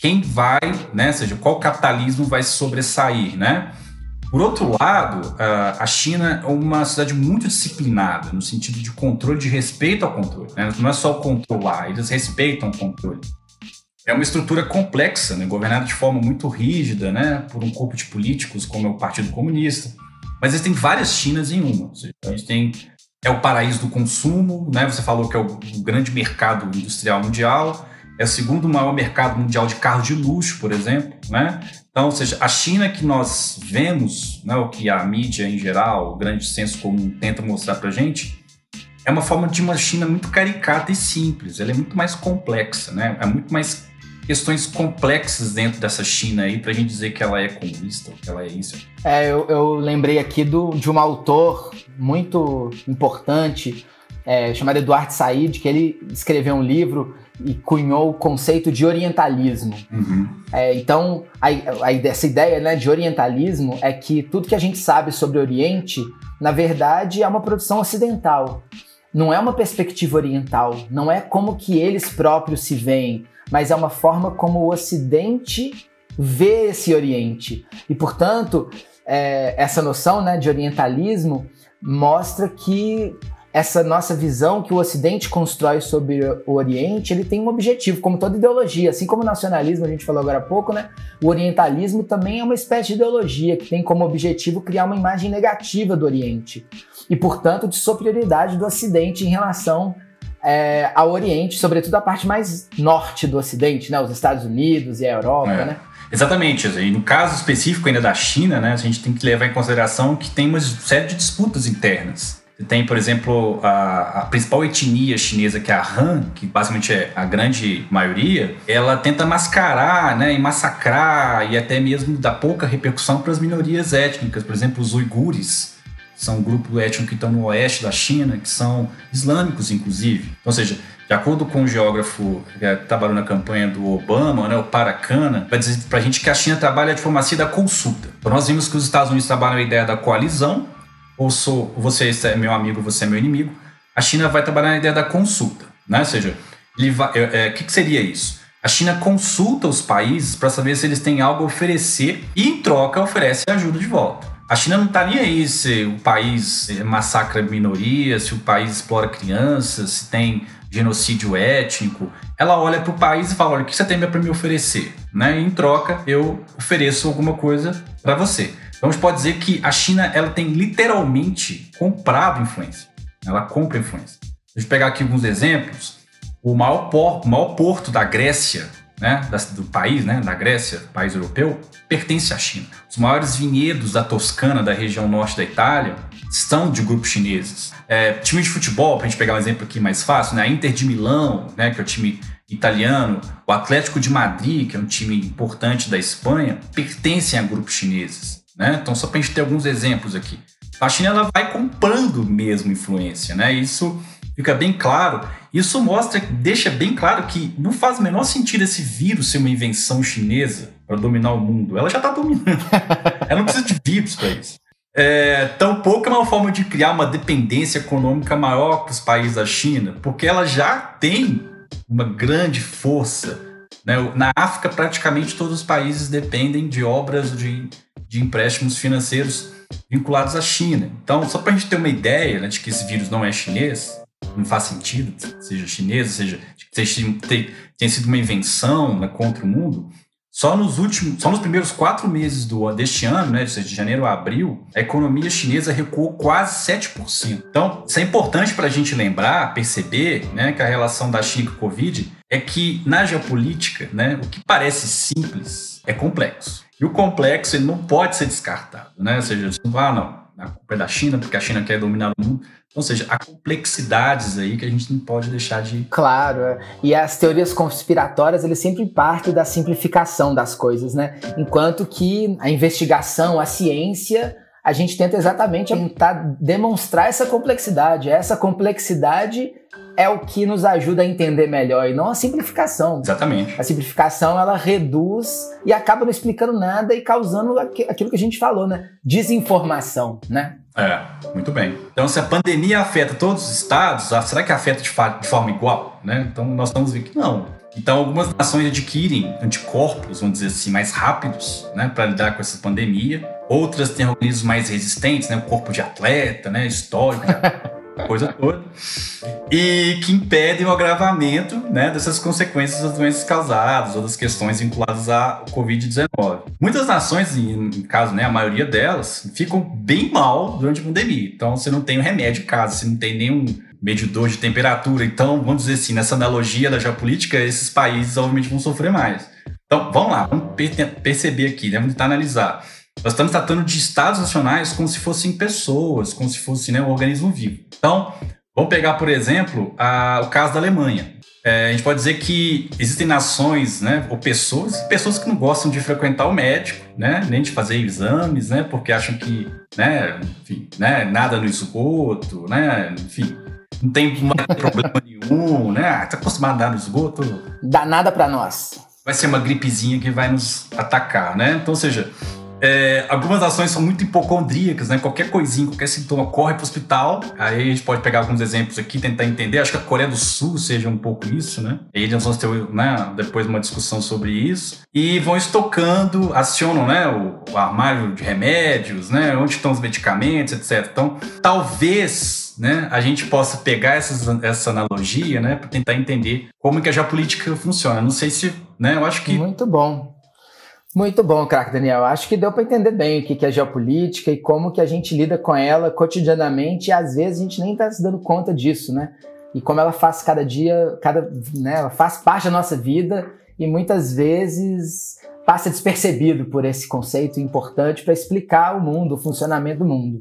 [SPEAKER 5] quem vai, né, seja, qual capitalismo vai sobressair, né? Por outro lado, a China é uma cidade muito disciplinada, no sentido de controle, de respeito ao controle. Né? Não é só controlar, eles respeitam o controle. É uma estrutura complexa, né? governada de forma muito rígida, né? por um corpo de políticos, como é o Partido Comunista. Mas existem várias Chinas em uma. Seja, a gente tem é o paraíso do consumo, né? Você falou que é o, o grande mercado industrial mundial, é o segundo maior mercado mundial de carro de luxo, por exemplo, né? Então, ou seja, a China que nós vemos, né, o que a mídia em geral, o grande senso comum tenta mostrar para gente, é uma forma de uma China muito caricata e simples. Ela é muito mais complexa, né? É muito mais questões complexas dentro dessa China aí pra gente dizer que ela é comunista ou que ela é isso.
[SPEAKER 2] É, eu, eu lembrei aqui do, de um autor muito importante é, chamado Eduardo Said, que ele escreveu um livro e cunhou o conceito de orientalismo.
[SPEAKER 5] Uhum.
[SPEAKER 2] É, então, a, a, essa ideia né, de orientalismo é que tudo que a gente sabe sobre o Oriente, na verdade, é uma produção ocidental. Não é uma perspectiva oriental, não é como que eles próprios se veem, mas é uma forma como o Ocidente vê esse Oriente. E, portanto, é, essa noção né, de orientalismo mostra que essa nossa visão que o Ocidente constrói sobre o Oriente, ele tem um objetivo, como toda ideologia, assim como o nacionalismo, a gente falou agora há pouco, né? O orientalismo também é uma espécie de ideologia que tem como objetivo criar uma imagem negativa do Oriente e, portanto, de superioridade do Ocidente em relação é, ao Oriente, sobretudo a parte mais norte do Ocidente, né? Os Estados Unidos e a Europa,
[SPEAKER 5] É.
[SPEAKER 2] né?
[SPEAKER 5] Exatamente. E no caso específico ainda da China, né, a gente tem que levar em consideração que tem uma série de disputas internas. Tem, por exemplo, a, a principal etnia chinesa, que é a Han, que basicamente é a grande maioria, ela tenta mascarar né, e massacrar e até mesmo dar pouca repercussão para as minorias étnicas. Por exemplo, os uigures, são um grupo étnico que estão no oeste da China, que são islâmicos, inclusive. Então, ou seja, de acordo com o geógrafo que trabalhou na campanha do Obama, né, o Paracana, vai dizer pra gente que a China trabalha a diplomacia da consulta. Então, nós vimos que os Estados Unidos trabalham a ideia da coalizão, ou sou, você é meu amigo, você é meu inimigo. A China vai trabalhar a ideia da consulta, né? Ou seja, vai, é, é, o que, que seria isso? A China consulta os países para saber se eles têm algo a oferecer e, em troca, oferece ajuda de volta. A China não está nem aí se o país massacra minorias, se o país explora crianças, se tem genocídio étnico. Ela olha para o país e fala: olha, o que você tem para me oferecer? Né? E, em troca, eu ofereço alguma coisa para você. Então a gente pode dizer que a China ela tem literalmente comprado influência. Ela compra influência. Deixa eu pegar aqui alguns exemplos. O maior, por, maior porto da Grécia, né, do país, né, da Grécia, país europeu, pertence à China. Os maiores vinhedos da Toscana, da região norte da Itália, são de grupos chineses. É, time de futebol, para a gente pegar um exemplo aqui mais fácil, né, a Inter de Milão, né, que é o time italiano, o Atlético de Madrid, que é um time importante da Espanha, pertencem a grupos chineses. Né? Então, só para a gente ter alguns exemplos aqui. A China ela vai comprando mesmo influência, né? Isso fica bem claro. Isso mostra, deixa bem claro que não faz o menor sentido esse vírus ser uma invenção chinesa para dominar o mundo. Ela já está dominando. ela não precisa de vírus para isso. É, tampouco é uma forma de criar uma dependência econômica maior para os países da China, porque ela já tem uma grande força. Né? Na África, praticamente todos os países dependem de obras de, de empréstimos financeiros vinculados à China. Então, só para a gente ter uma ideia né, de que esse vírus não é chinês, não faz sentido, seja chinês, seja tenha sido uma invenção né, contra o mundo. Só nos últimos, só nos primeiros quatro meses do, deste ano, né, de janeiro a abril, a economia chinesa recuou quase 7%. Então, isso é importante para a gente lembrar, perceber, né, que a relação da China com o Covid é que na geopolítica, né, o que parece simples é complexo. E o complexo ele não pode ser descartado, né? Ou seja, ah, não, a culpa é da China porque a China quer dominar o mundo. Ou seja, há complexidades aí que a gente não pode deixar de.
[SPEAKER 2] Claro, é. e as teorias conspiratórias eles sempre partem da simplificação das coisas, né? Enquanto que a investigação, a ciência, a gente tenta exatamente tentar demonstrar essa complexidade. Essa complexidade é o que nos ajuda a entender melhor e não a simplificação.
[SPEAKER 5] Exatamente.
[SPEAKER 2] A simplificação ela reduz e acaba não explicando nada e causando aquilo que a gente falou, né? Desinformação, né?
[SPEAKER 5] É, muito bem. Então, se a pandemia afeta todos os estados, será que afeta de, de forma igual? Né? Então, nós estamos vendo que não. Então, algumas nações adquirem anticorpos, vamos dizer assim, mais rápidos, né, para lidar com essa pandemia. Outras têm organismos mais resistentes, né, o corpo de atleta, né, histórico, coisa toda. E que impedem o agravamento, né, dessas consequências das doenças causadas ou das questões vinculadas ao Covid-19. Muitas nações, em caso, né, a maioria delas, ficam bem mal durante a pandemia. Então, você não tem um remédio em casa, você não tem nenhum medidor de temperatura. Então, vamos dizer assim, nessa analogia da geopolítica, esses países obviamente vão sofrer mais. Então, vamos lá, vamos perceber aqui, né? vamos tentar analisar. Nós estamos tratando de estados nacionais como se fossem pessoas, como se fosse né, um organismo vivo. Então, vamos pegar, por exemplo, a, o caso da Alemanha. É, a gente pode dizer que existem nações, né, ou pessoas, pessoas que não gostam de frequentar o médico, né, nem de fazer exames, né, porque acham que, né, enfim, né, nada no esgoto, né, enfim, não tem problema nenhum, né? Ah, tá acostumado a dar no esgoto.
[SPEAKER 2] Dá nada para nós.
[SPEAKER 5] Vai ser uma gripezinha que vai nos atacar, né? Então, ou seja, é, algumas nações são muito hipocondríacas, né? Qualquer coisinha, qualquer sintoma, corre para o hospital. Aí a gente pode pegar alguns exemplos aqui, tentar entender. Acho que a Coreia do Sul seja um pouco isso, né? E nós vamos ter né, depois uma discussão sobre isso. E vão estocando, acionam né, o, o armário de remédios, né? Onde estão os medicamentos, etc. Então, talvez talvez né, a gente possa pegar essas, essa analogia né, para tentar entender como que a geopolítica funciona. Não sei se. Né, eu acho que.
[SPEAKER 2] Muito bom. Muito bom, craque Daniel. Acho que deu para entender bem o que é geopolítica e como que a gente lida com ela cotidianamente e às vezes a gente nem está se dando conta disso, né? E como ela faz cada dia, cada, né, ela faz parte da nossa vida e muitas vezes passa despercebido por esse conceito importante para explicar o mundo, o funcionamento do mundo.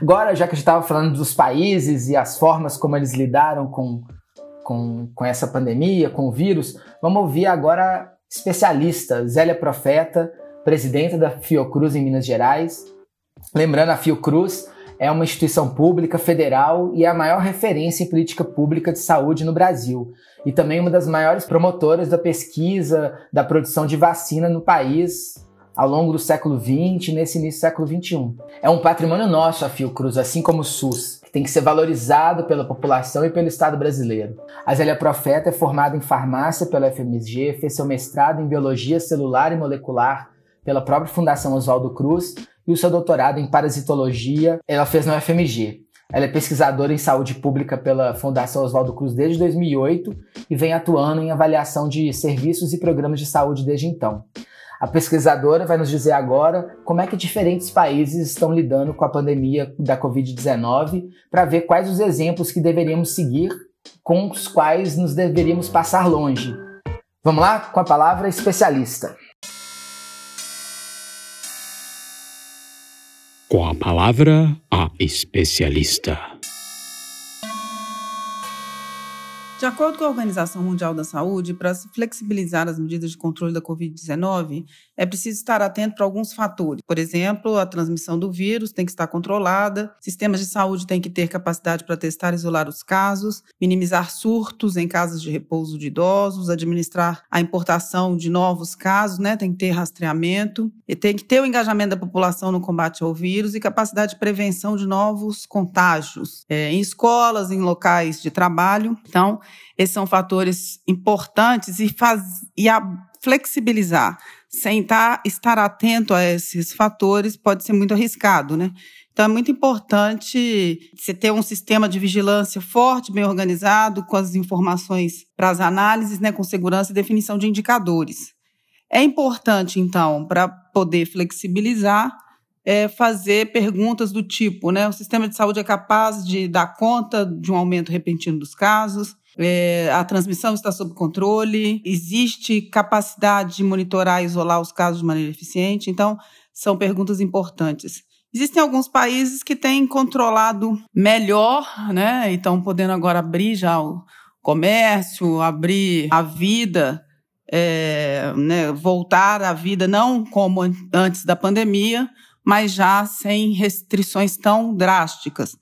[SPEAKER 2] Agora, já que a gente estava falando dos países e as formas como eles lidaram com, com, com essa pandemia, com o vírus, vamos ouvir agora especialista Zélia Profeta, presidenta da Fiocruz em Minas Gerais. Lembrando, a Fiocruz é uma instituição pública federal e é a maior referência em política pública de saúde no Brasil. E também uma das maiores promotoras da pesquisa, da produção de vacina no país ao longo do século XX e nesse início do século XXI. É um patrimônio nosso a Fiocruz, assim como o SUS, tem que ser valorizado pela população e pelo Estado brasileiro. A Zélia Profeta é formada em farmácia pela FMSG, fez seu mestrado em biologia celular e molecular pela própria Fundação Oswaldo Cruz e o seu doutorado em parasitologia ela fez na UFMG. Ela é pesquisadora em saúde pública pela Fundação Oswaldo Cruz desde 2008 e vem atuando em avaliação de serviços e programas de saúde desde então. A pesquisadora vai nos dizer agora como é que diferentes países estão lidando com a pandemia da Covid-19 para ver quais os exemplos que deveríamos seguir, com os quais nos deveríamos passar longe. Vamos lá com a palavra especialista.
[SPEAKER 10] Com a palavra, a especialista.
[SPEAKER 11] De acordo com a Organização Mundial da Saúde, para se flexibilizar as medidas de controle da Covid-19, é preciso estar atento para alguns fatores. Por exemplo, a transmissão do vírus tem que estar controlada, sistemas de saúde têm que ter capacidade para testar e isolar os casos, minimizar surtos em casas de repouso de idosos, administrar a importação de novos casos, né? tem que ter rastreamento, e tem que ter o engajamento da população no combate ao vírus e capacidade de prevenção de novos contágios é, em escolas, em locais de trabalho. Então, esses são fatores importantes e, faz, e a flexibilizar sem tá, estar atento a esses fatores pode ser muito arriscado, né? Então é muito importante você ter um sistema de vigilância forte, bem organizado, com as informações para as análises, né, com segurança e definição de indicadores. É importante, então, para poder flexibilizar, é fazer perguntas do tipo, né? O sistema de saúde é capaz de dar conta de um aumento repentino dos casos? É, a transmissão está sob controle, existe capacidade de monitorar e isolar os casos de maneira eficiente. Então, são perguntas importantes. Existem alguns países que têm controlado melhor, né? E estão podendo agora abrir já o comércio, abrir a vida, é, né? voltar à vida não como antes da pandemia, mas já sem restrições tão drásticas.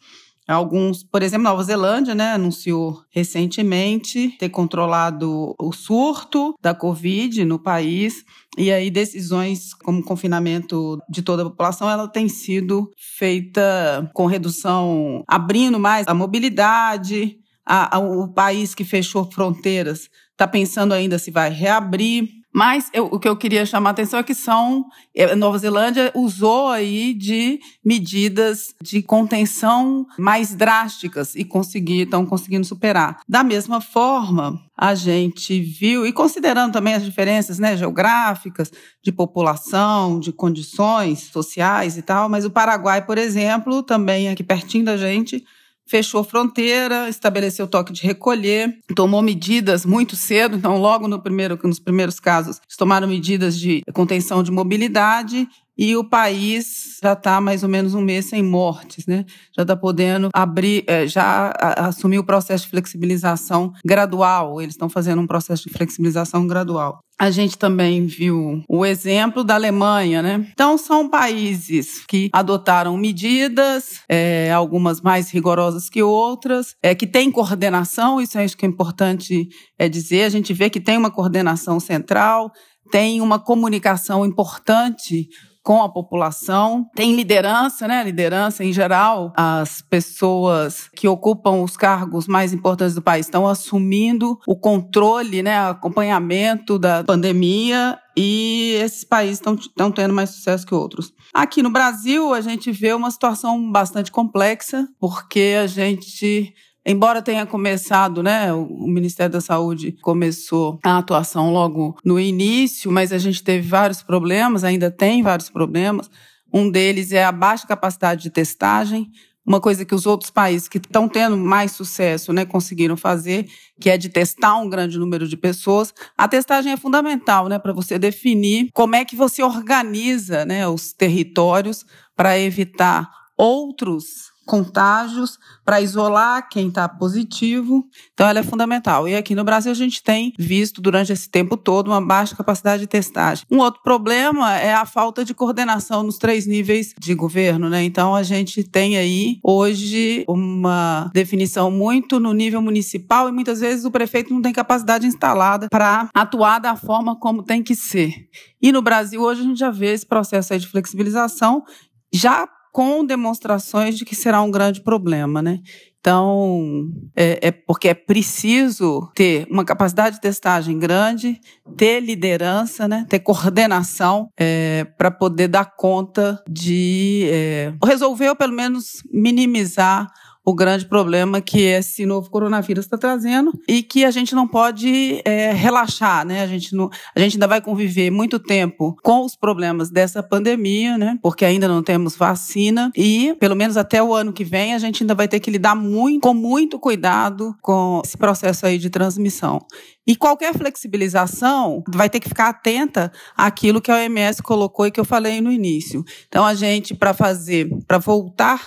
[SPEAKER 11] Alguns, por exemplo, Nova Zelândia, né, anunciou recentemente ter controlado o surto da Covid no país. E aí, decisões como confinamento de toda a população, ela tem sido feita com redução, abrindo mais a mobilidade. A, a, o país que fechou fronteiras está pensando ainda se vai reabrir. Mas eu, o que eu queria chamar a atenção é que são é, Nova Zelândia usou aí de medidas de contenção mais drásticas e conseguir, estão conseguindo superar. Da mesma forma, a gente viu, e considerando também as diferenças né, geográficas, de população, de condições sociais e tal, mas o Paraguai, por exemplo, também aqui pertinho da gente, fechou fronteira, estabeleceu toque de recolher, tomou medidas muito cedo, então logo no primeiro, nos primeiros casos, tomaram medidas de contenção de mobilidade e o país já está mais ou menos um mês sem mortes, né? Já está podendo abrir, é, já assumir o processo de flexibilização gradual. Eles estão fazendo um processo de flexibilização gradual. A gente também viu o exemplo da Alemanha, né? Então, são países que adotaram medidas, é, algumas mais rigorosas que outras, é, que têm coordenação, isso é isso que é importante é dizer. A gente vê que tem uma coordenação central, tem uma comunicação importante com a população. Tem liderança, né? Liderança em geral. As pessoas que ocupam os cargos mais importantes do país estão assumindo o controle, né? Acompanhamento da pandemia e esses países estão tendo mais sucesso que outros. Aqui no Brasil, a gente vê uma situação bastante complexa, porque a gente Embora tenha começado, né, o Ministério da Saúde começou a atuação logo no início, mas a gente teve vários problemas, ainda tem vários problemas. Um deles é a baixa capacidade de testagem, uma coisa que os outros países que estão tendo mais sucesso né, conseguiram fazer, que é de testar um grande número de pessoas. A testagem é fundamental né, para você definir como é que você organiza né, os territórios para evitar outros contágios para isolar quem está positivo. Então, ela é fundamental. E aqui no Brasil, a gente tem visto durante esse tempo todo uma baixa capacidade de testagem. Um outro problema é a falta de coordenação nos três níveis de governo. Né? Então, a gente tem aí, hoje, uma definição muito no nível municipal e muitas vezes o prefeito não tem capacidade instalada para atuar da forma como tem que ser. E no Brasil, hoje, a gente já vê esse processo de flexibilização já com demonstrações de que será um grande problema, né? Então, é, é, porque é preciso ter uma capacidade de testagem grande, ter liderança, né, ter coordenação é, para poder dar conta de é, resolver ou pelo menos minimizar o grande problema que esse novo coronavírus está trazendo e que a gente não pode é, relaxar, né? A gente, não, a gente ainda vai conviver muito tempo com os problemas dessa pandemia, né? Porque ainda não temos vacina e, pelo menos até o ano que vem, a gente ainda vai ter que lidar muito, com muito cuidado com esse processo aí de transmissão. E qualquer flexibilização vai ter que ficar atenta àquilo que a OMS colocou e que eu falei no início. Então, a gente, para fazer, para voltar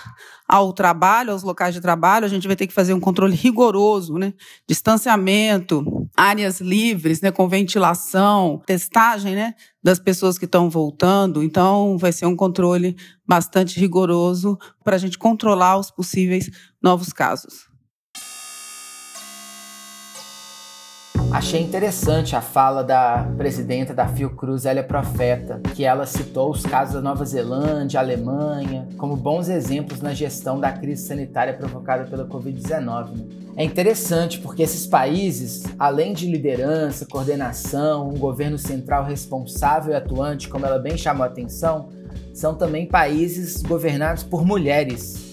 [SPEAKER 11] ao trabalho, aos locais de trabalho, a gente vai ter que fazer um controle rigoroso, né? Distanciamento, áreas livres, né? Com ventilação, testagem, né? Das pessoas que estão voltando. Então, vai ser um controle bastante rigoroso para a gente controlar os possíveis novos casos.
[SPEAKER 2] Achei interessante a fala da presidenta da Fiocruz, Elia Profeta, que ela citou os casos da Nova Zelândia, Alemanha, como bons exemplos na gestão da crise sanitária provocada pela Covid-19. Né? É interessante porque esses países, além de liderança, coordenação, um governo central responsável e atuante, como ela bem chamou a atenção, são também países governados por mulheres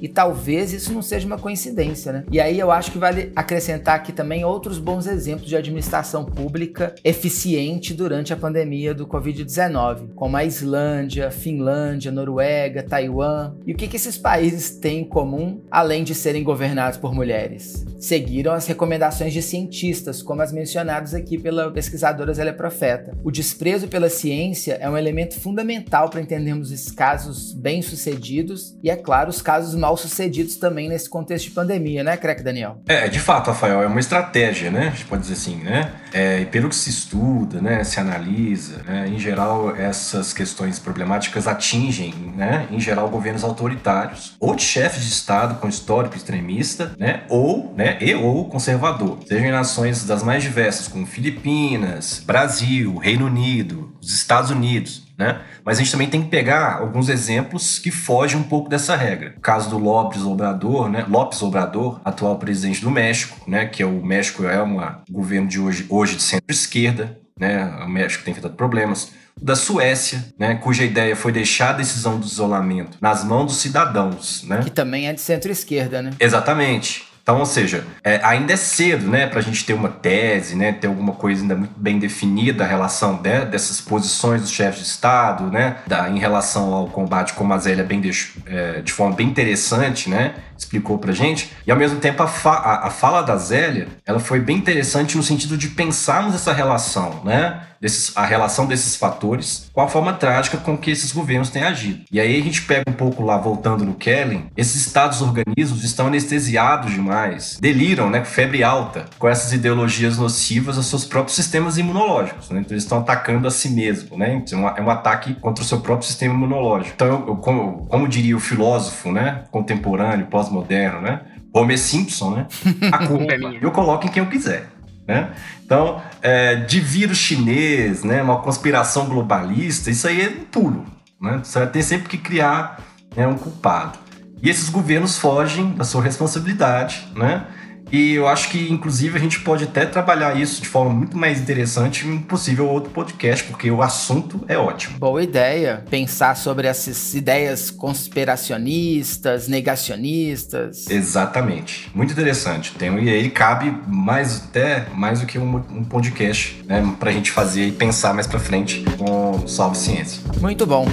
[SPEAKER 2] e talvez isso não seja uma coincidência, né? E aí eu acho que vale acrescentar aqui também outros bons exemplos de administração pública eficiente durante a pandemia do Covid-19, como a Islândia, Finlândia, Noruega, Taiwan. E o que, que esses países têm em comum, além de serem governados por mulheres? Seguiram as recomendações de cientistas, como as mencionadas aqui pela pesquisadora Zélia Profeta. O desprezo pela ciência é um elemento fundamental para entendermos esses casos bem-sucedidos e, é claro, os casos mal sucedidos também nesse contexto de pandemia, né, Crack Daniel?
[SPEAKER 12] É, de fato, Rafael, é uma estratégia, né? A gente pode dizer assim, né? É, pelo que se estuda, né, se analisa, né, em geral essas questões problemáticas atingem, né, em geral governos autoritários ou de chefes de estado com histórico extremista, né, ou, né, e ou conservador, sejam em nações das mais diversas, como Filipinas, Brasil, Reino Unido, os Estados Unidos, né? Mas a gente também tem que pegar alguns exemplos que fogem um pouco dessa regra. O caso do Lopes Obrador, né? Lopes Obrador, atual presidente do México, né? Que é o México é um governo de hoje, hoje de centro-esquerda, né? O México tem enfrentado problemas. Da Suécia, né? Cuja ideia foi deixar a decisão do isolamento nas mãos dos cidadãos, né?
[SPEAKER 2] Que também é de centro-esquerda, né?
[SPEAKER 12] Exatamente. Então, ou seja, é, ainda é cedo, né, para a gente ter uma tese, né, ter alguma coisa ainda muito bem definida a relação né, dessas posições dos chefes de Estado, né, da, em relação ao combate, como a Zélia bem deixou, é, de forma bem interessante, né, explicou para gente. E ao mesmo tempo a, fa a, a fala da Zélia, ela foi bem interessante no sentido de pensarmos essa relação, né, desses, a relação desses fatores com a forma trágica com que esses governos têm agido. E aí a gente pega um pouco lá, voltando no Kellen, esses estados organismos estão anestesiados demais, deliram, né, com febre alta, com essas ideologias nocivas aos seus próprios sistemas imunológicos, né? Então eles estão atacando a si mesmo, né? Então, é um ataque contra o seu próprio sistema imunológico. Então, eu, eu, como, como diria o filósofo, né, contemporâneo, pós-moderno, né, Homer Simpson, né? A culpa é minha. Eu coloco em quem eu quiser. Né? Então, é, de vírus chinês, né, uma conspiração globalista, isso aí é puro. Né? Você tem sempre que criar né, um culpado. E esses governos fogem da sua responsabilidade, né? E eu acho que, inclusive, a gente pode até trabalhar isso de forma muito mais interessante em um possível outro podcast, porque o assunto é ótimo.
[SPEAKER 2] Boa ideia. Pensar sobre essas ideias conspiracionistas, negacionistas.
[SPEAKER 12] Exatamente. Muito interessante. Tem, e aí cabe mais até mais do que um, um podcast, né? Pra gente fazer e pensar mais pra frente com Salve Ciência.
[SPEAKER 2] Muito bom.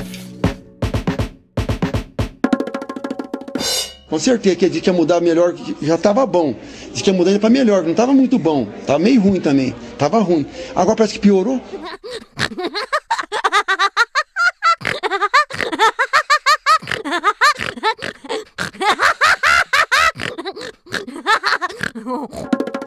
[SPEAKER 13] Com certeza que ele que ia mudar melhor, já estava bom. Diz que ia mudar para melhor, não estava muito bom. Tava meio ruim também. Tava ruim. Agora parece que piorou.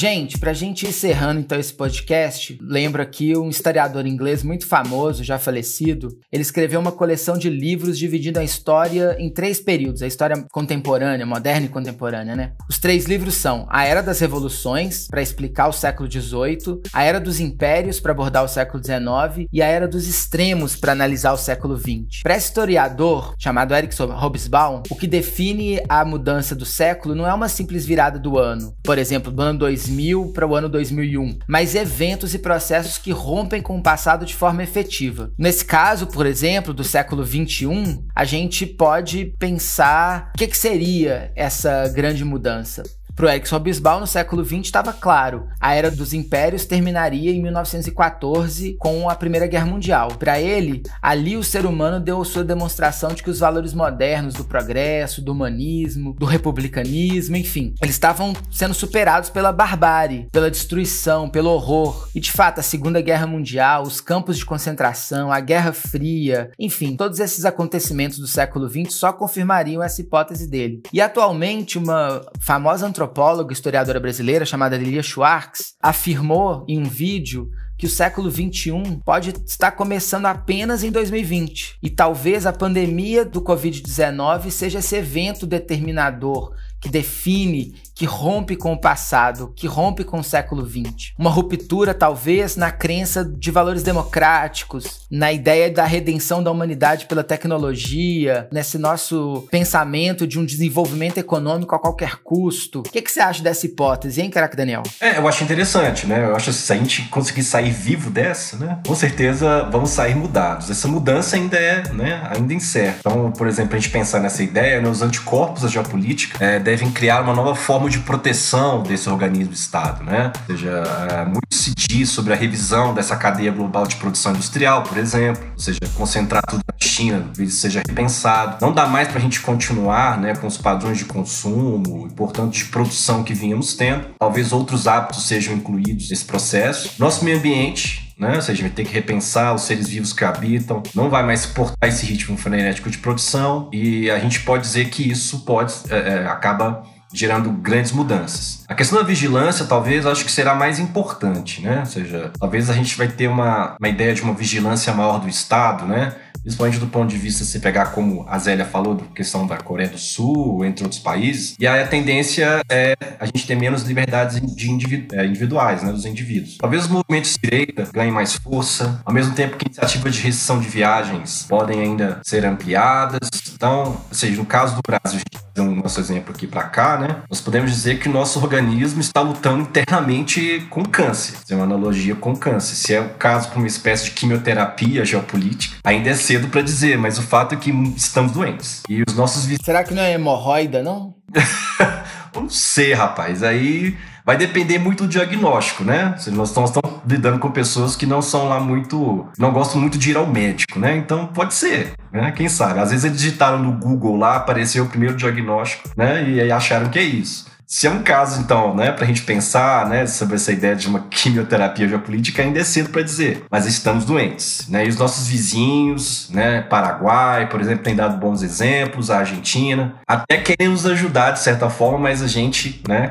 [SPEAKER 2] Gente, pra gente ir encerrando então esse podcast, lembro aqui um historiador inglês muito famoso, já falecido. Ele escreveu uma coleção de livros dividindo a história em três períodos: a história contemporânea, moderna e contemporânea, né? Os três livros são A Era das Revoluções, para explicar o século XVIII, A Era dos Impérios, para abordar o século XIX, e A Era dos Extremos, para analisar o século XX. Para historiador, chamado Eric Hobsbawm, o que define a mudança do século não é uma simples virada do ano. Por exemplo, do ano 2000 2000 para o ano 2001, mas eventos e processos que rompem com o passado de forma efetiva. Nesse caso, por exemplo, do século 21, a gente pode pensar o que, que seria essa grande mudança. Para o Erickson Hobsbawm, no século XX estava claro, a era dos impérios terminaria em 1914 com a Primeira Guerra Mundial. Para ele, ali o ser humano deu sua demonstração de que os valores modernos do progresso, do humanismo, do republicanismo, enfim, eles estavam sendo superados pela barbárie, pela destruição, pelo horror. E de fato, a Segunda Guerra Mundial, os campos de concentração, a Guerra Fria, enfim, todos esses acontecimentos do século XX só confirmariam essa hipótese dele. E atualmente, uma famosa antropóloga antropóloga historiadora brasileira chamada Lilia Schwartz afirmou em um vídeo que o século 21 pode estar começando apenas em 2020 e talvez a pandemia do Covid-19 seja esse evento determinador que define, que rompe com o passado, que rompe com o século XX. Uma ruptura, talvez, na crença de valores democráticos, na ideia da redenção da humanidade pela tecnologia, nesse nosso pensamento de um desenvolvimento econômico a qualquer custo. O que, que você acha dessa hipótese, hein, caraca, Daniel?
[SPEAKER 12] É, eu acho interessante, né? Eu acho que se a gente conseguir sair vivo dessa, né? Com certeza vamos sair mudados. Essa mudança ainda é, né? Ainda incerta. Então, por exemplo, a gente pensar nessa ideia, né? Os anticorpos da geopolítica é, devem criar uma nova forma de proteção desse organismo Estado, né? Ou seja, é, muito se diz sobre a revisão dessa cadeia global de produção industrial, por exemplo, ou seja, concentrar tudo na China, talvez seja repensado. Não dá mais para a gente continuar, né, com os padrões de consumo e, portanto, de produção que vínhamos tendo. Talvez outros hábitos sejam incluídos nesse processo. Nosso meio ambiente né? Ou seja, vai ter que repensar os seres vivos que habitam, não vai mais suportar esse ritmo frenético de produção e a gente pode dizer que isso pode é, é, acaba gerando grandes mudanças. A questão da vigilância, talvez, acho que será mais importante, né? Ou seja, talvez a gente vai ter uma, uma ideia de uma vigilância maior do Estado, né? principalmente do ponto de vista se pegar como a Zélia falou, da questão da Coreia do Sul, entre outros países, e aí a tendência é a gente ter menos liberdades de individu é, individuais, né, dos indivíduos. Talvez os movimentos de direita ganhem mais força, ao mesmo tempo que iniciativas de restrição de viagens podem ainda ser ampliadas. Então, ou seja, no caso do Brasil, a gente um nosso exemplo aqui para cá, né? Nós podemos dizer que o nosso organismo está lutando internamente com câncer. É uma analogia com câncer. Se é o caso para uma espécie de quimioterapia geopolítica, ainda é cedo para dizer, mas o fato é que estamos doentes. E os nossos
[SPEAKER 2] Será que não é hemorroida, não?
[SPEAKER 12] não sei, rapaz. Aí vai depender muito do diagnóstico, né? Nós estamos, estamos lidando com pessoas que não são lá muito. não gostam muito de ir ao médico, né? Então pode ser, né? Quem sabe? Às vezes eles digitaram no Google lá, apareceu o primeiro diagnóstico, né? E aí acharam que é isso. Se é um caso, então, né, para a gente pensar né, sobre essa ideia de uma quimioterapia geopolítica, ainda é cedo para dizer, mas estamos doentes. Né? E os nossos vizinhos, né, Paraguai, por exemplo, tem dado bons exemplos, a Argentina, até querem nos ajudar de certa forma, mas a gente né,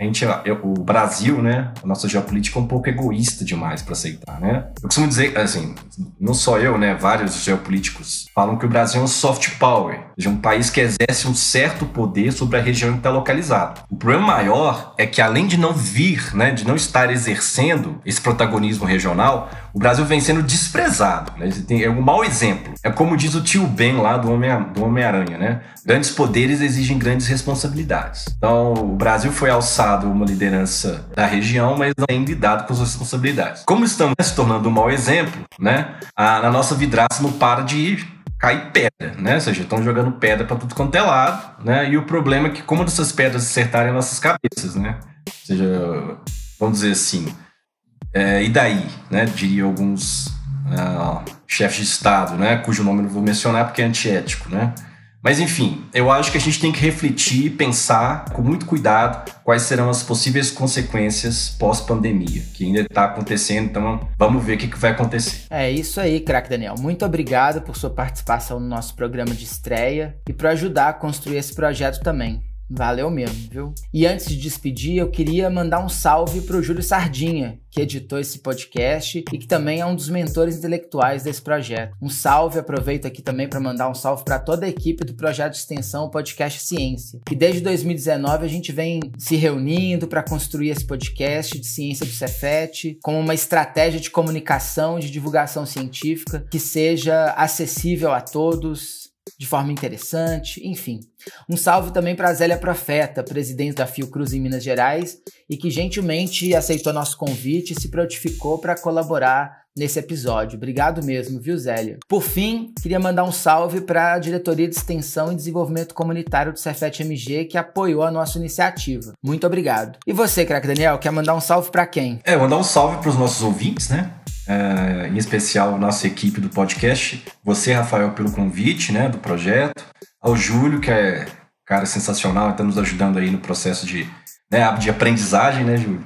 [SPEAKER 12] a gente, o Brasil, né, a nossa geopolítica é um pouco egoísta demais para aceitar, né? Eu costumo dizer, assim, não só eu, né, vários geopolíticos falam que o Brasil é um soft power, seja, um país que exerce um certo poder sobre a região que está localizado. O problema maior é que além de não vir, né, de não estar exercendo esse protagonismo regional, o Brasil vem sendo desprezado. Né? Tem, é um mau exemplo. É como diz o tio Ben lá do Homem-Aranha, do Homem né? Grandes poderes exigem grandes responsabilidades. Então, o Brasil foi alçado uma liderança da região, mas não tem lidado com as responsabilidades. Como estamos se tornando um mau exemplo, né? A, a nossa vidraça não para de cair pedra, né? Ou seja, estão jogando pedra para tudo quanto é lado, né? E o problema é que como essas pedras acertarem nossas cabeças, né? Ou seja, vamos dizer assim, é, e daí, né? Diria alguns uh, chefes de Estado, né? Cujo nome não vou mencionar porque é antiético, né? Mas enfim, eu acho que a gente tem que refletir e pensar com muito cuidado quais serão as possíveis consequências pós-pandemia, que ainda está acontecendo, então vamos ver o que, que vai acontecer.
[SPEAKER 2] É isso aí, craque Daniel. Muito obrigado por sua participação no nosso programa de estreia e por ajudar a construir esse projeto também. Valeu mesmo, viu? E antes de despedir, eu queria mandar um salve pro Júlio Sardinha, que editou esse podcast e que também é um dos mentores intelectuais desse projeto. Um salve, aproveito aqui também para mandar um salve para toda a equipe do projeto de extensão Podcast Ciência, que desde 2019 a gente vem se reunindo para construir esse podcast de ciência do Cefet como uma estratégia de comunicação de divulgação científica que seja acessível a todos, de forma interessante, enfim. Um salve também para a Zélia Profeta, presidente da Fiocruz em Minas Gerais, e que gentilmente aceitou nosso convite e se prontificou para colaborar nesse episódio. Obrigado mesmo, viu, Zélia? Por fim, queria mandar um salve para a Diretoria de Extensão e Desenvolvimento Comunitário do Cefet MG, que apoiou a nossa iniciativa. Muito obrigado. E você, craque Daniel, quer mandar um salve para quem?
[SPEAKER 12] É, mandar um salve para os nossos ouvintes, né? É, em especial nossa equipe do podcast. Você, Rafael, pelo convite, né, do projeto. Ao Júlio, que é cara sensacional, está nos ajudando aí no processo de, né, de aprendizagem, né, Júlio?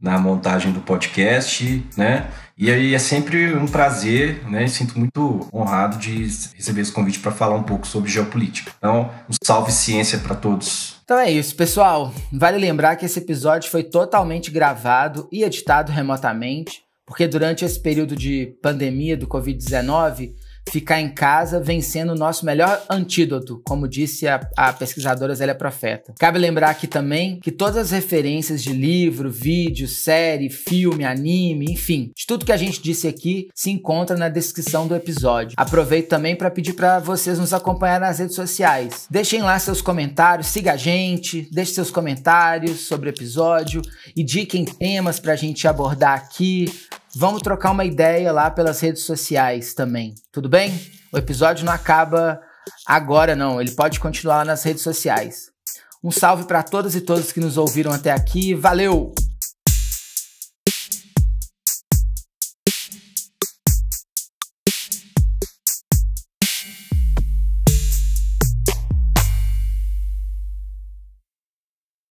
[SPEAKER 12] Na montagem do podcast, né? E aí é sempre um prazer, né? Sinto muito honrado de receber esse convite para falar um pouco sobre geopolítica. Então, um salve ciência para todos.
[SPEAKER 2] Então é isso, pessoal. Vale lembrar que esse episódio foi totalmente gravado e editado remotamente, porque durante esse período de pandemia do Covid-19, ficar em casa vem sendo o nosso melhor antídoto, como disse a, a, pesquisadora Zélia Profeta. Cabe lembrar aqui também que todas as referências de livro, vídeo, série, filme, anime, enfim, de tudo que a gente disse aqui se encontra na descrição do episódio. Aproveito também para pedir para vocês nos acompanhar nas redes sociais. Deixem lá seus comentários, siga a gente, deixe seus comentários sobre o episódio, indiquem temas para a gente abordar aqui, Vamos trocar uma ideia lá pelas redes sociais também, tudo bem? O episódio não acaba agora, não, ele pode continuar lá nas redes sociais. Um salve para todas e todos que nos ouviram até aqui, valeu!